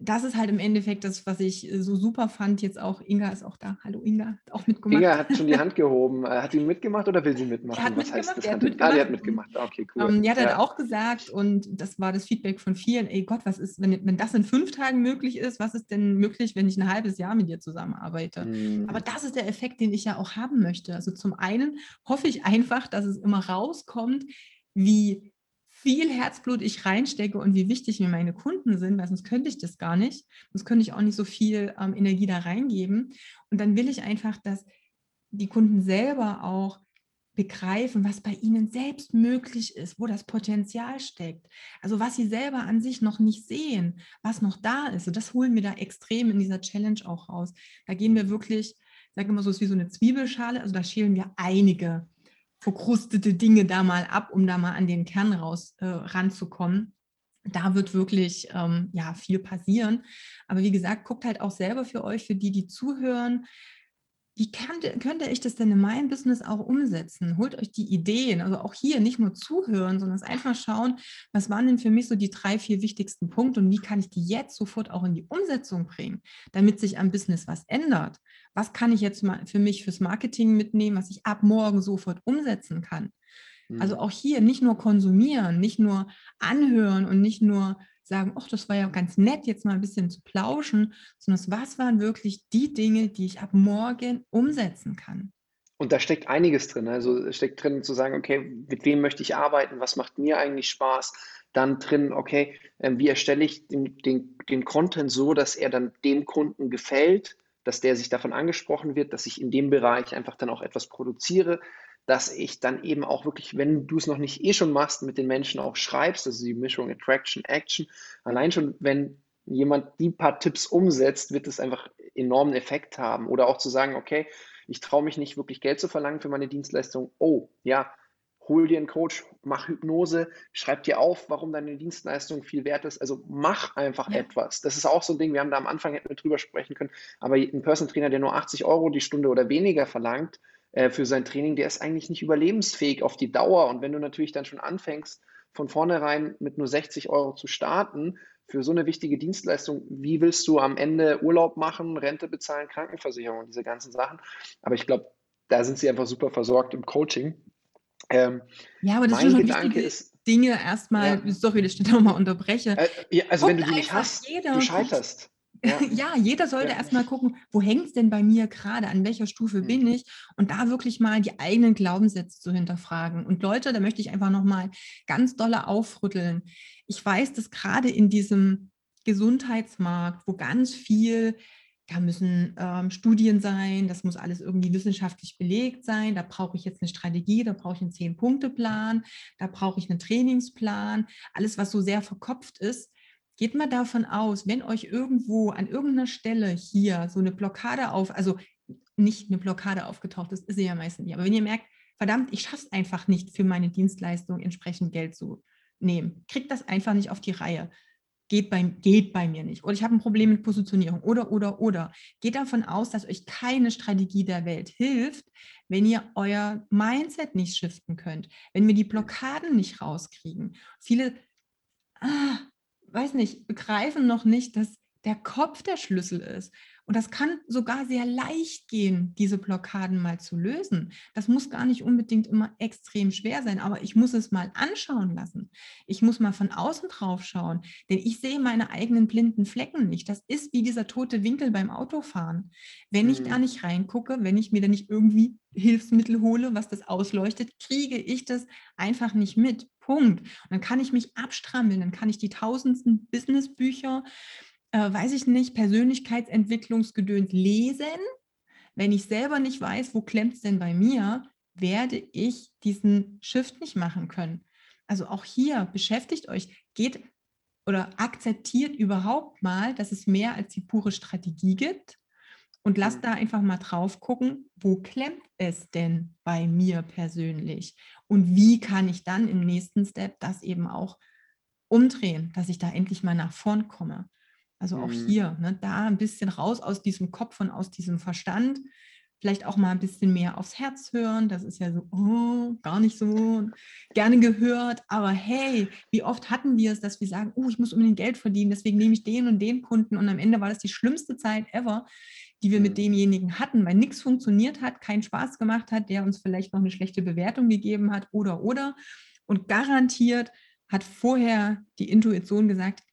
S3: das ist halt im Endeffekt das, was ich äh, so super fand. Jetzt auch, Inga ist auch da. Hallo Inga, hat auch mitgemacht.
S2: Inga hat schon die Hand gehoben. Äh, hat sie mitgemacht oder will sie mitmachen?
S3: hat
S2: was
S3: heißt
S2: das?
S3: Die hat,
S2: mitgemacht. Ah, die hat mitgemacht. Okay,
S3: cool. Um, ähm, die hat ja. halt auch gesagt, und das war das Feedback von vielen, ey Gott, was ist, wenn, wenn das in fünf Tagen möglich ist, was ist denn möglich, wenn ich ein halbes Jahr mit dir zusammenarbeite? Mhm. Aber das ist der Effekt, den ich ja auch haben möchte. Also zum einen hoffe ich einfach, dass es immer rauskommt, wie viel Herzblut ich reinstecke und wie wichtig mir meine Kunden sind, weil sonst könnte ich das gar nicht. Sonst könnte ich auch nicht so viel ähm, Energie da reingeben. Und dann will ich einfach, dass die Kunden selber auch begreifen, was bei ihnen selbst möglich ist, wo das Potenzial steckt. Also was sie selber an sich noch nicht sehen, was noch da ist. Und das holen wir da extrem in dieser Challenge auch raus. Da gehen wir wirklich, ich sage immer so, es ist wie so eine Zwiebelschale, also da schälen wir einige verkrustete Dinge da mal ab, um da mal an den Kern raus äh, ranzukommen. Da wird wirklich ähm, ja viel passieren. Aber wie gesagt, guckt halt auch selber für euch, für die, die zuhören, wie kann, könnte ich das denn in meinem Business auch umsetzen? Holt euch die Ideen, also auch hier nicht nur zuhören, sondern einfach schauen, was waren denn für mich so die drei, vier wichtigsten Punkte und wie kann ich die jetzt sofort auch in die Umsetzung bringen, damit sich am Business was ändert? Was kann ich jetzt mal für mich fürs Marketing mitnehmen, was ich ab morgen sofort umsetzen kann? Also mhm. auch hier nicht nur konsumieren, nicht nur anhören und nicht nur sagen, ach, das war ja ganz nett, jetzt mal ein bisschen zu plauschen, sondern was waren wirklich die Dinge, die ich ab morgen umsetzen kann.
S2: Und da steckt einiges drin. Also steckt drin zu sagen, okay, mit wem möchte ich arbeiten, was macht mir eigentlich Spaß. Dann drin, okay, ähm, wie erstelle ich den, den, den Content so, dass er dann dem Kunden gefällt, dass der sich davon angesprochen wird, dass ich in dem Bereich einfach dann auch etwas produziere, dass ich dann eben auch wirklich, wenn du es noch nicht eh schon machst, mit den Menschen auch schreibst, also die Mischung Attraction, Action. Allein schon, wenn jemand die paar Tipps umsetzt, wird es einfach enormen Effekt haben. Oder auch zu sagen, okay, ich traue mich nicht wirklich Geld zu verlangen für meine Dienstleistung. Oh, ja, hol dir einen Coach, mach Hypnose, schreib dir auf, warum deine Dienstleistung viel wert ist. Also mach einfach ja. etwas. Das ist auch so ein Ding, wir haben da am Anfang hätten wir drüber sprechen können, aber ein Personal Trainer, der nur 80 Euro die Stunde oder weniger verlangt, äh, für sein Training, der ist eigentlich nicht überlebensfähig auf die Dauer. Und wenn du natürlich dann schon anfängst, von vornherein mit nur 60 Euro zu starten, für so eine wichtige Dienstleistung, wie willst du am Ende Urlaub machen, Rente bezahlen, Krankenversicherung und diese ganzen Sachen? Aber ich glaube, da sind sie einfach super versorgt im Coaching.
S3: Ähm, ja, aber das mein ist schon Gedanke ist, Dinge erstmal, ja. sorry, das steht nochmal unterbreche.
S2: Äh, ja, also Guckt wenn du die nicht hast, du scheiterst.
S3: Ja, ja jeder sollte ja. erstmal gucken, wo hängt es denn bei mir gerade, an welcher Stufe mhm. bin ich und da wirklich mal die eigenen Glaubenssätze zu hinterfragen. Und Leute, da möchte ich einfach nochmal ganz dolle aufrütteln. Ich weiß, dass gerade in diesem Gesundheitsmarkt, wo ganz viel da müssen ähm, Studien sein, das muss alles irgendwie wissenschaftlich belegt sein, da brauche ich jetzt eine Strategie, da brauche ich einen Zehn-Punkte-Plan, da brauche ich einen Trainingsplan, alles, was so sehr verkopft ist, geht mal davon aus, wenn euch irgendwo an irgendeiner Stelle hier so eine Blockade auf, also nicht eine Blockade aufgetaucht ist, ist sie ja meistens nicht, aber wenn ihr merkt, verdammt, ich schaffe es einfach nicht, für meine Dienstleistung entsprechend Geld zu nehmen, kriegt das einfach nicht auf die Reihe. Geht bei, geht bei mir nicht. Oder ich habe ein Problem mit Positionierung. Oder, oder, oder. Geht davon aus, dass euch keine Strategie der Welt hilft, wenn ihr euer Mindset nicht shiften könnt, wenn wir die Blockaden nicht rauskriegen. Viele, ah, weiß nicht, begreifen noch nicht, dass der Kopf der Schlüssel ist. Und das kann sogar sehr leicht gehen, diese Blockaden mal zu lösen. Das muss gar nicht unbedingt immer extrem schwer sein, aber ich muss es mal anschauen lassen. Ich muss mal von außen drauf schauen, denn ich sehe meine eigenen blinden Flecken nicht. Das ist wie dieser tote Winkel beim Autofahren. Wenn ich da mhm. nicht reingucke, wenn ich mir da nicht irgendwie Hilfsmittel hole, was das ausleuchtet, kriege ich das einfach nicht mit. Punkt. Und dann kann ich mich abstrampeln, dann kann ich die tausendsten Businessbücher äh, weiß ich nicht, Persönlichkeitsentwicklungsgedöns lesen. Wenn ich selber nicht weiß, wo klemmt es denn bei mir, werde ich diesen Shift nicht machen können. Also auch hier beschäftigt euch, geht oder akzeptiert überhaupt mal, dass es mehr als die pure Strategie gibt und lasst mhm. da einfach mal drauf gucken, wo klemmt es denn bei mir persönlich und wie kann ich dann im nächsten Step das eben auch umdrehen, dass ich da endlich mal nach vorn komme. Also auch mhm. hier, ne, da ein bisschen raus aus diesem Kopf und aus diesem Verstand. Vielleicht auch mal ein bisschen mehr aufs Herz hören. Das ist ja so, oh, gar nicht so gerne gehört. Aber hey, wie oft hatten wir es, dass wir sagen, oh, ich muss unbedingt Geld verdienen, deswegen nehme ich den und den Kunden. Und am Ende war das die schlimmste Zeit ever, die wir mit mhm. demjenigen hatten, weil nichts funktioniert hat, keinen Spaß gemacht hat, der uns vielleicht noch eine schlechte Bewertung gegeben hat oder oder. Und garantiert hat vorher die Intuition gesagt,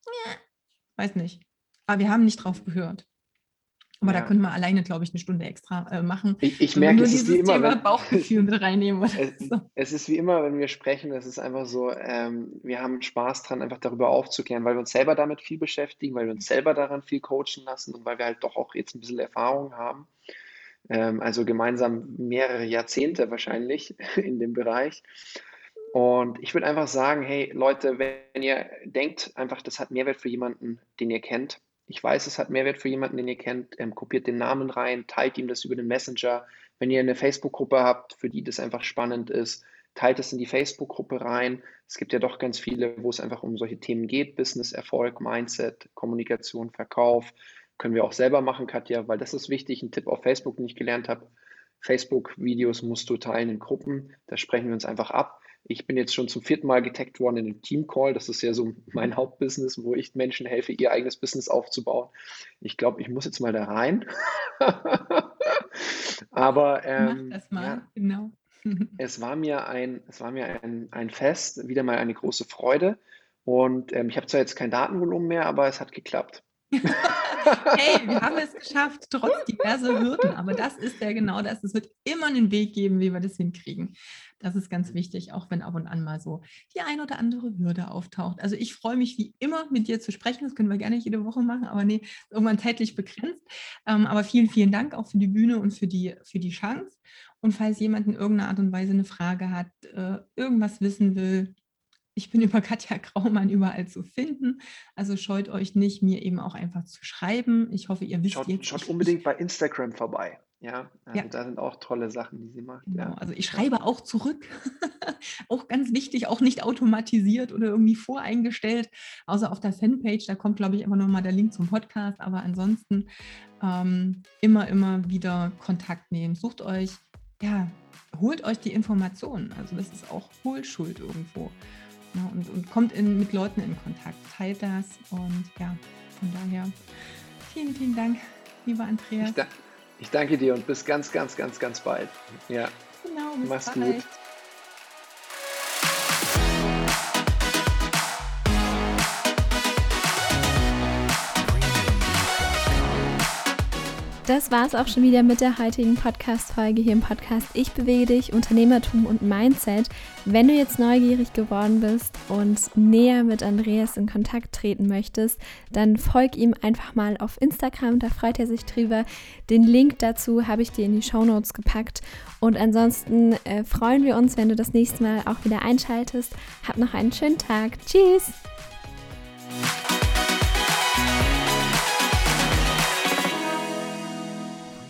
S3: weiß nicht, aber wir haben nicht drauf gehört. Aber ja. da können wir alleine, glaube ich, eine Stunde extra äh, machen.
S2: Ich, ich merke, es
S3: ist
S2: wie immer.
S3: Thema wenn, Bauchgefühl mit reinnehmen.
S2: Es, so. es, ist wie immer, wenn wir sprechen, es ist einfach so, ähm, wir haben Spaß dran, einfach darüber aufzuklären, weil wir uns selber damit viel beschäftigen, weil wir uns selber daran viel coachen lassen und weil wir halt doch auch jetzt ein bisschen Erfahrung haben. Ähm, also gemeinsam mehrere Jahrzehnte wahrscheinlich in dem Bereich. Und ich würde einfach sagen, hey Leute, wenn ihr denkt, einfach, das hat Mehrwert für jemanden, den ihr kennt. Ich weiß, es hat Mehrwert für jemanden, den ihr kennt. Ähm, kopiert den Namen rein, teilt ihm das über den Messenger. Wenn ihr eine Facebook-Gruppe habt, für die das einfach spannend ist, teilt es in die Facebook-Gruppe rein. Es gibt ja doch ganz viele, wo es einfach um solche Themen geht. Business, Erfolg, Mindset, Kommunikation, Verkauf. Können wir auch selber machen, Katja, weil das ist wichtig. Ein Tipp auf Facebook, den ich gelernt habe. Facebook-Videos musst du teilen in Gruppen. Da sprechen wir uns einfach ab. Ich bin jetzt schon zum vierten Mal getaggt worden in einem Team-Call. Das ist ja so mein Hauptbusiness, wo ich Menschen helfe, ihr eigenes Business aufzubauen. Ich glaube, ich muss jetzt mal da rein. Aber ähm,
S3: Mach das mal, ja, genau.
S2: es war mir ein, es war mir ein, ein Fest, wieder mal eine große Freude. Und ähm, ich habe zwar jetzt kein Datenvolumen mehr, aber es hat geklappt.
S3: hey, wir haben es geschafft, trotz diverser Hürden. Aber das ist ja genau das. Es wird immer einen Weg geben, wie wir das hinkriegen. Das ist ganz wichtig, auch wenn ab und an mal so die ein oder andere Hürde auftaucht. Also ich freue mich wie immer, mit dir zu sprechen. Das können wir gerne jede Woche machen, aber nee, irgendwann zeitlich begrenzt. Ähm, aber vielen, vielen Dank auch für die Bühne und für die, für die Chance. Und falls jemand in irgendeiner Art und Weise eine Frage hat, äh, irgendwas wissen will, ich bin über Katja Graumann überall zu finden. Also scheut euch nicht, mir eben auch einfach zu schreiben. Ich hoffe, ihr wisst
S2: schaut,
S3: jetzt.
S2: Schaut unbedingt bei Instagram vorbei. Ja, also ja. da sind auch tolle Sachen, die sie macht.
S3: Genau.
S2: Ja.
S3: Also ich schreibe auch zurück. auch ganz wichtig, auch nicht automatisiert oder irgendwie voreingestellt, außer auf der Fanpage. Da kommt, glaube ich, immer noch mal der Link zum Podcast. Aber ansonsten ähm, immer, immer wieder Kontakt nehmen. Sucht euch, ja, holt euch die Informationen. Also das ist auch Hohlschuld irgendwo. Ja, und, und kommt in, mit Leuten in Kontakt, teilt das und ja, von daher vielen, vielen Dank, lieber Andreas.
S2: Ich, da, ich danke dir und bis ganz, ganz, ganz, ganz bald. Ja.
S3: Genau, bis
S2: Mach's
S3: bald.
S2: gut.
S1: Das war es auch schon wieder mit der heutigen Podcast-Folge hier im Podcast Ich bewege dich, Unternehmertum und Mindset. Wenn du jetzt neugierig geworden bist und näher mit Andreas in Kontakt treten möchtest, dann folg ihm einfach mal auf Instagram, da freut er sich drüber. Den Link dazu habe ich dir in die Show Notes gepackt. Und ansonsten äh, freuen wir uns, wenn du das nächste Mal auch wieder einschaltest. Hab noch einen schönen Tag. Tschüss!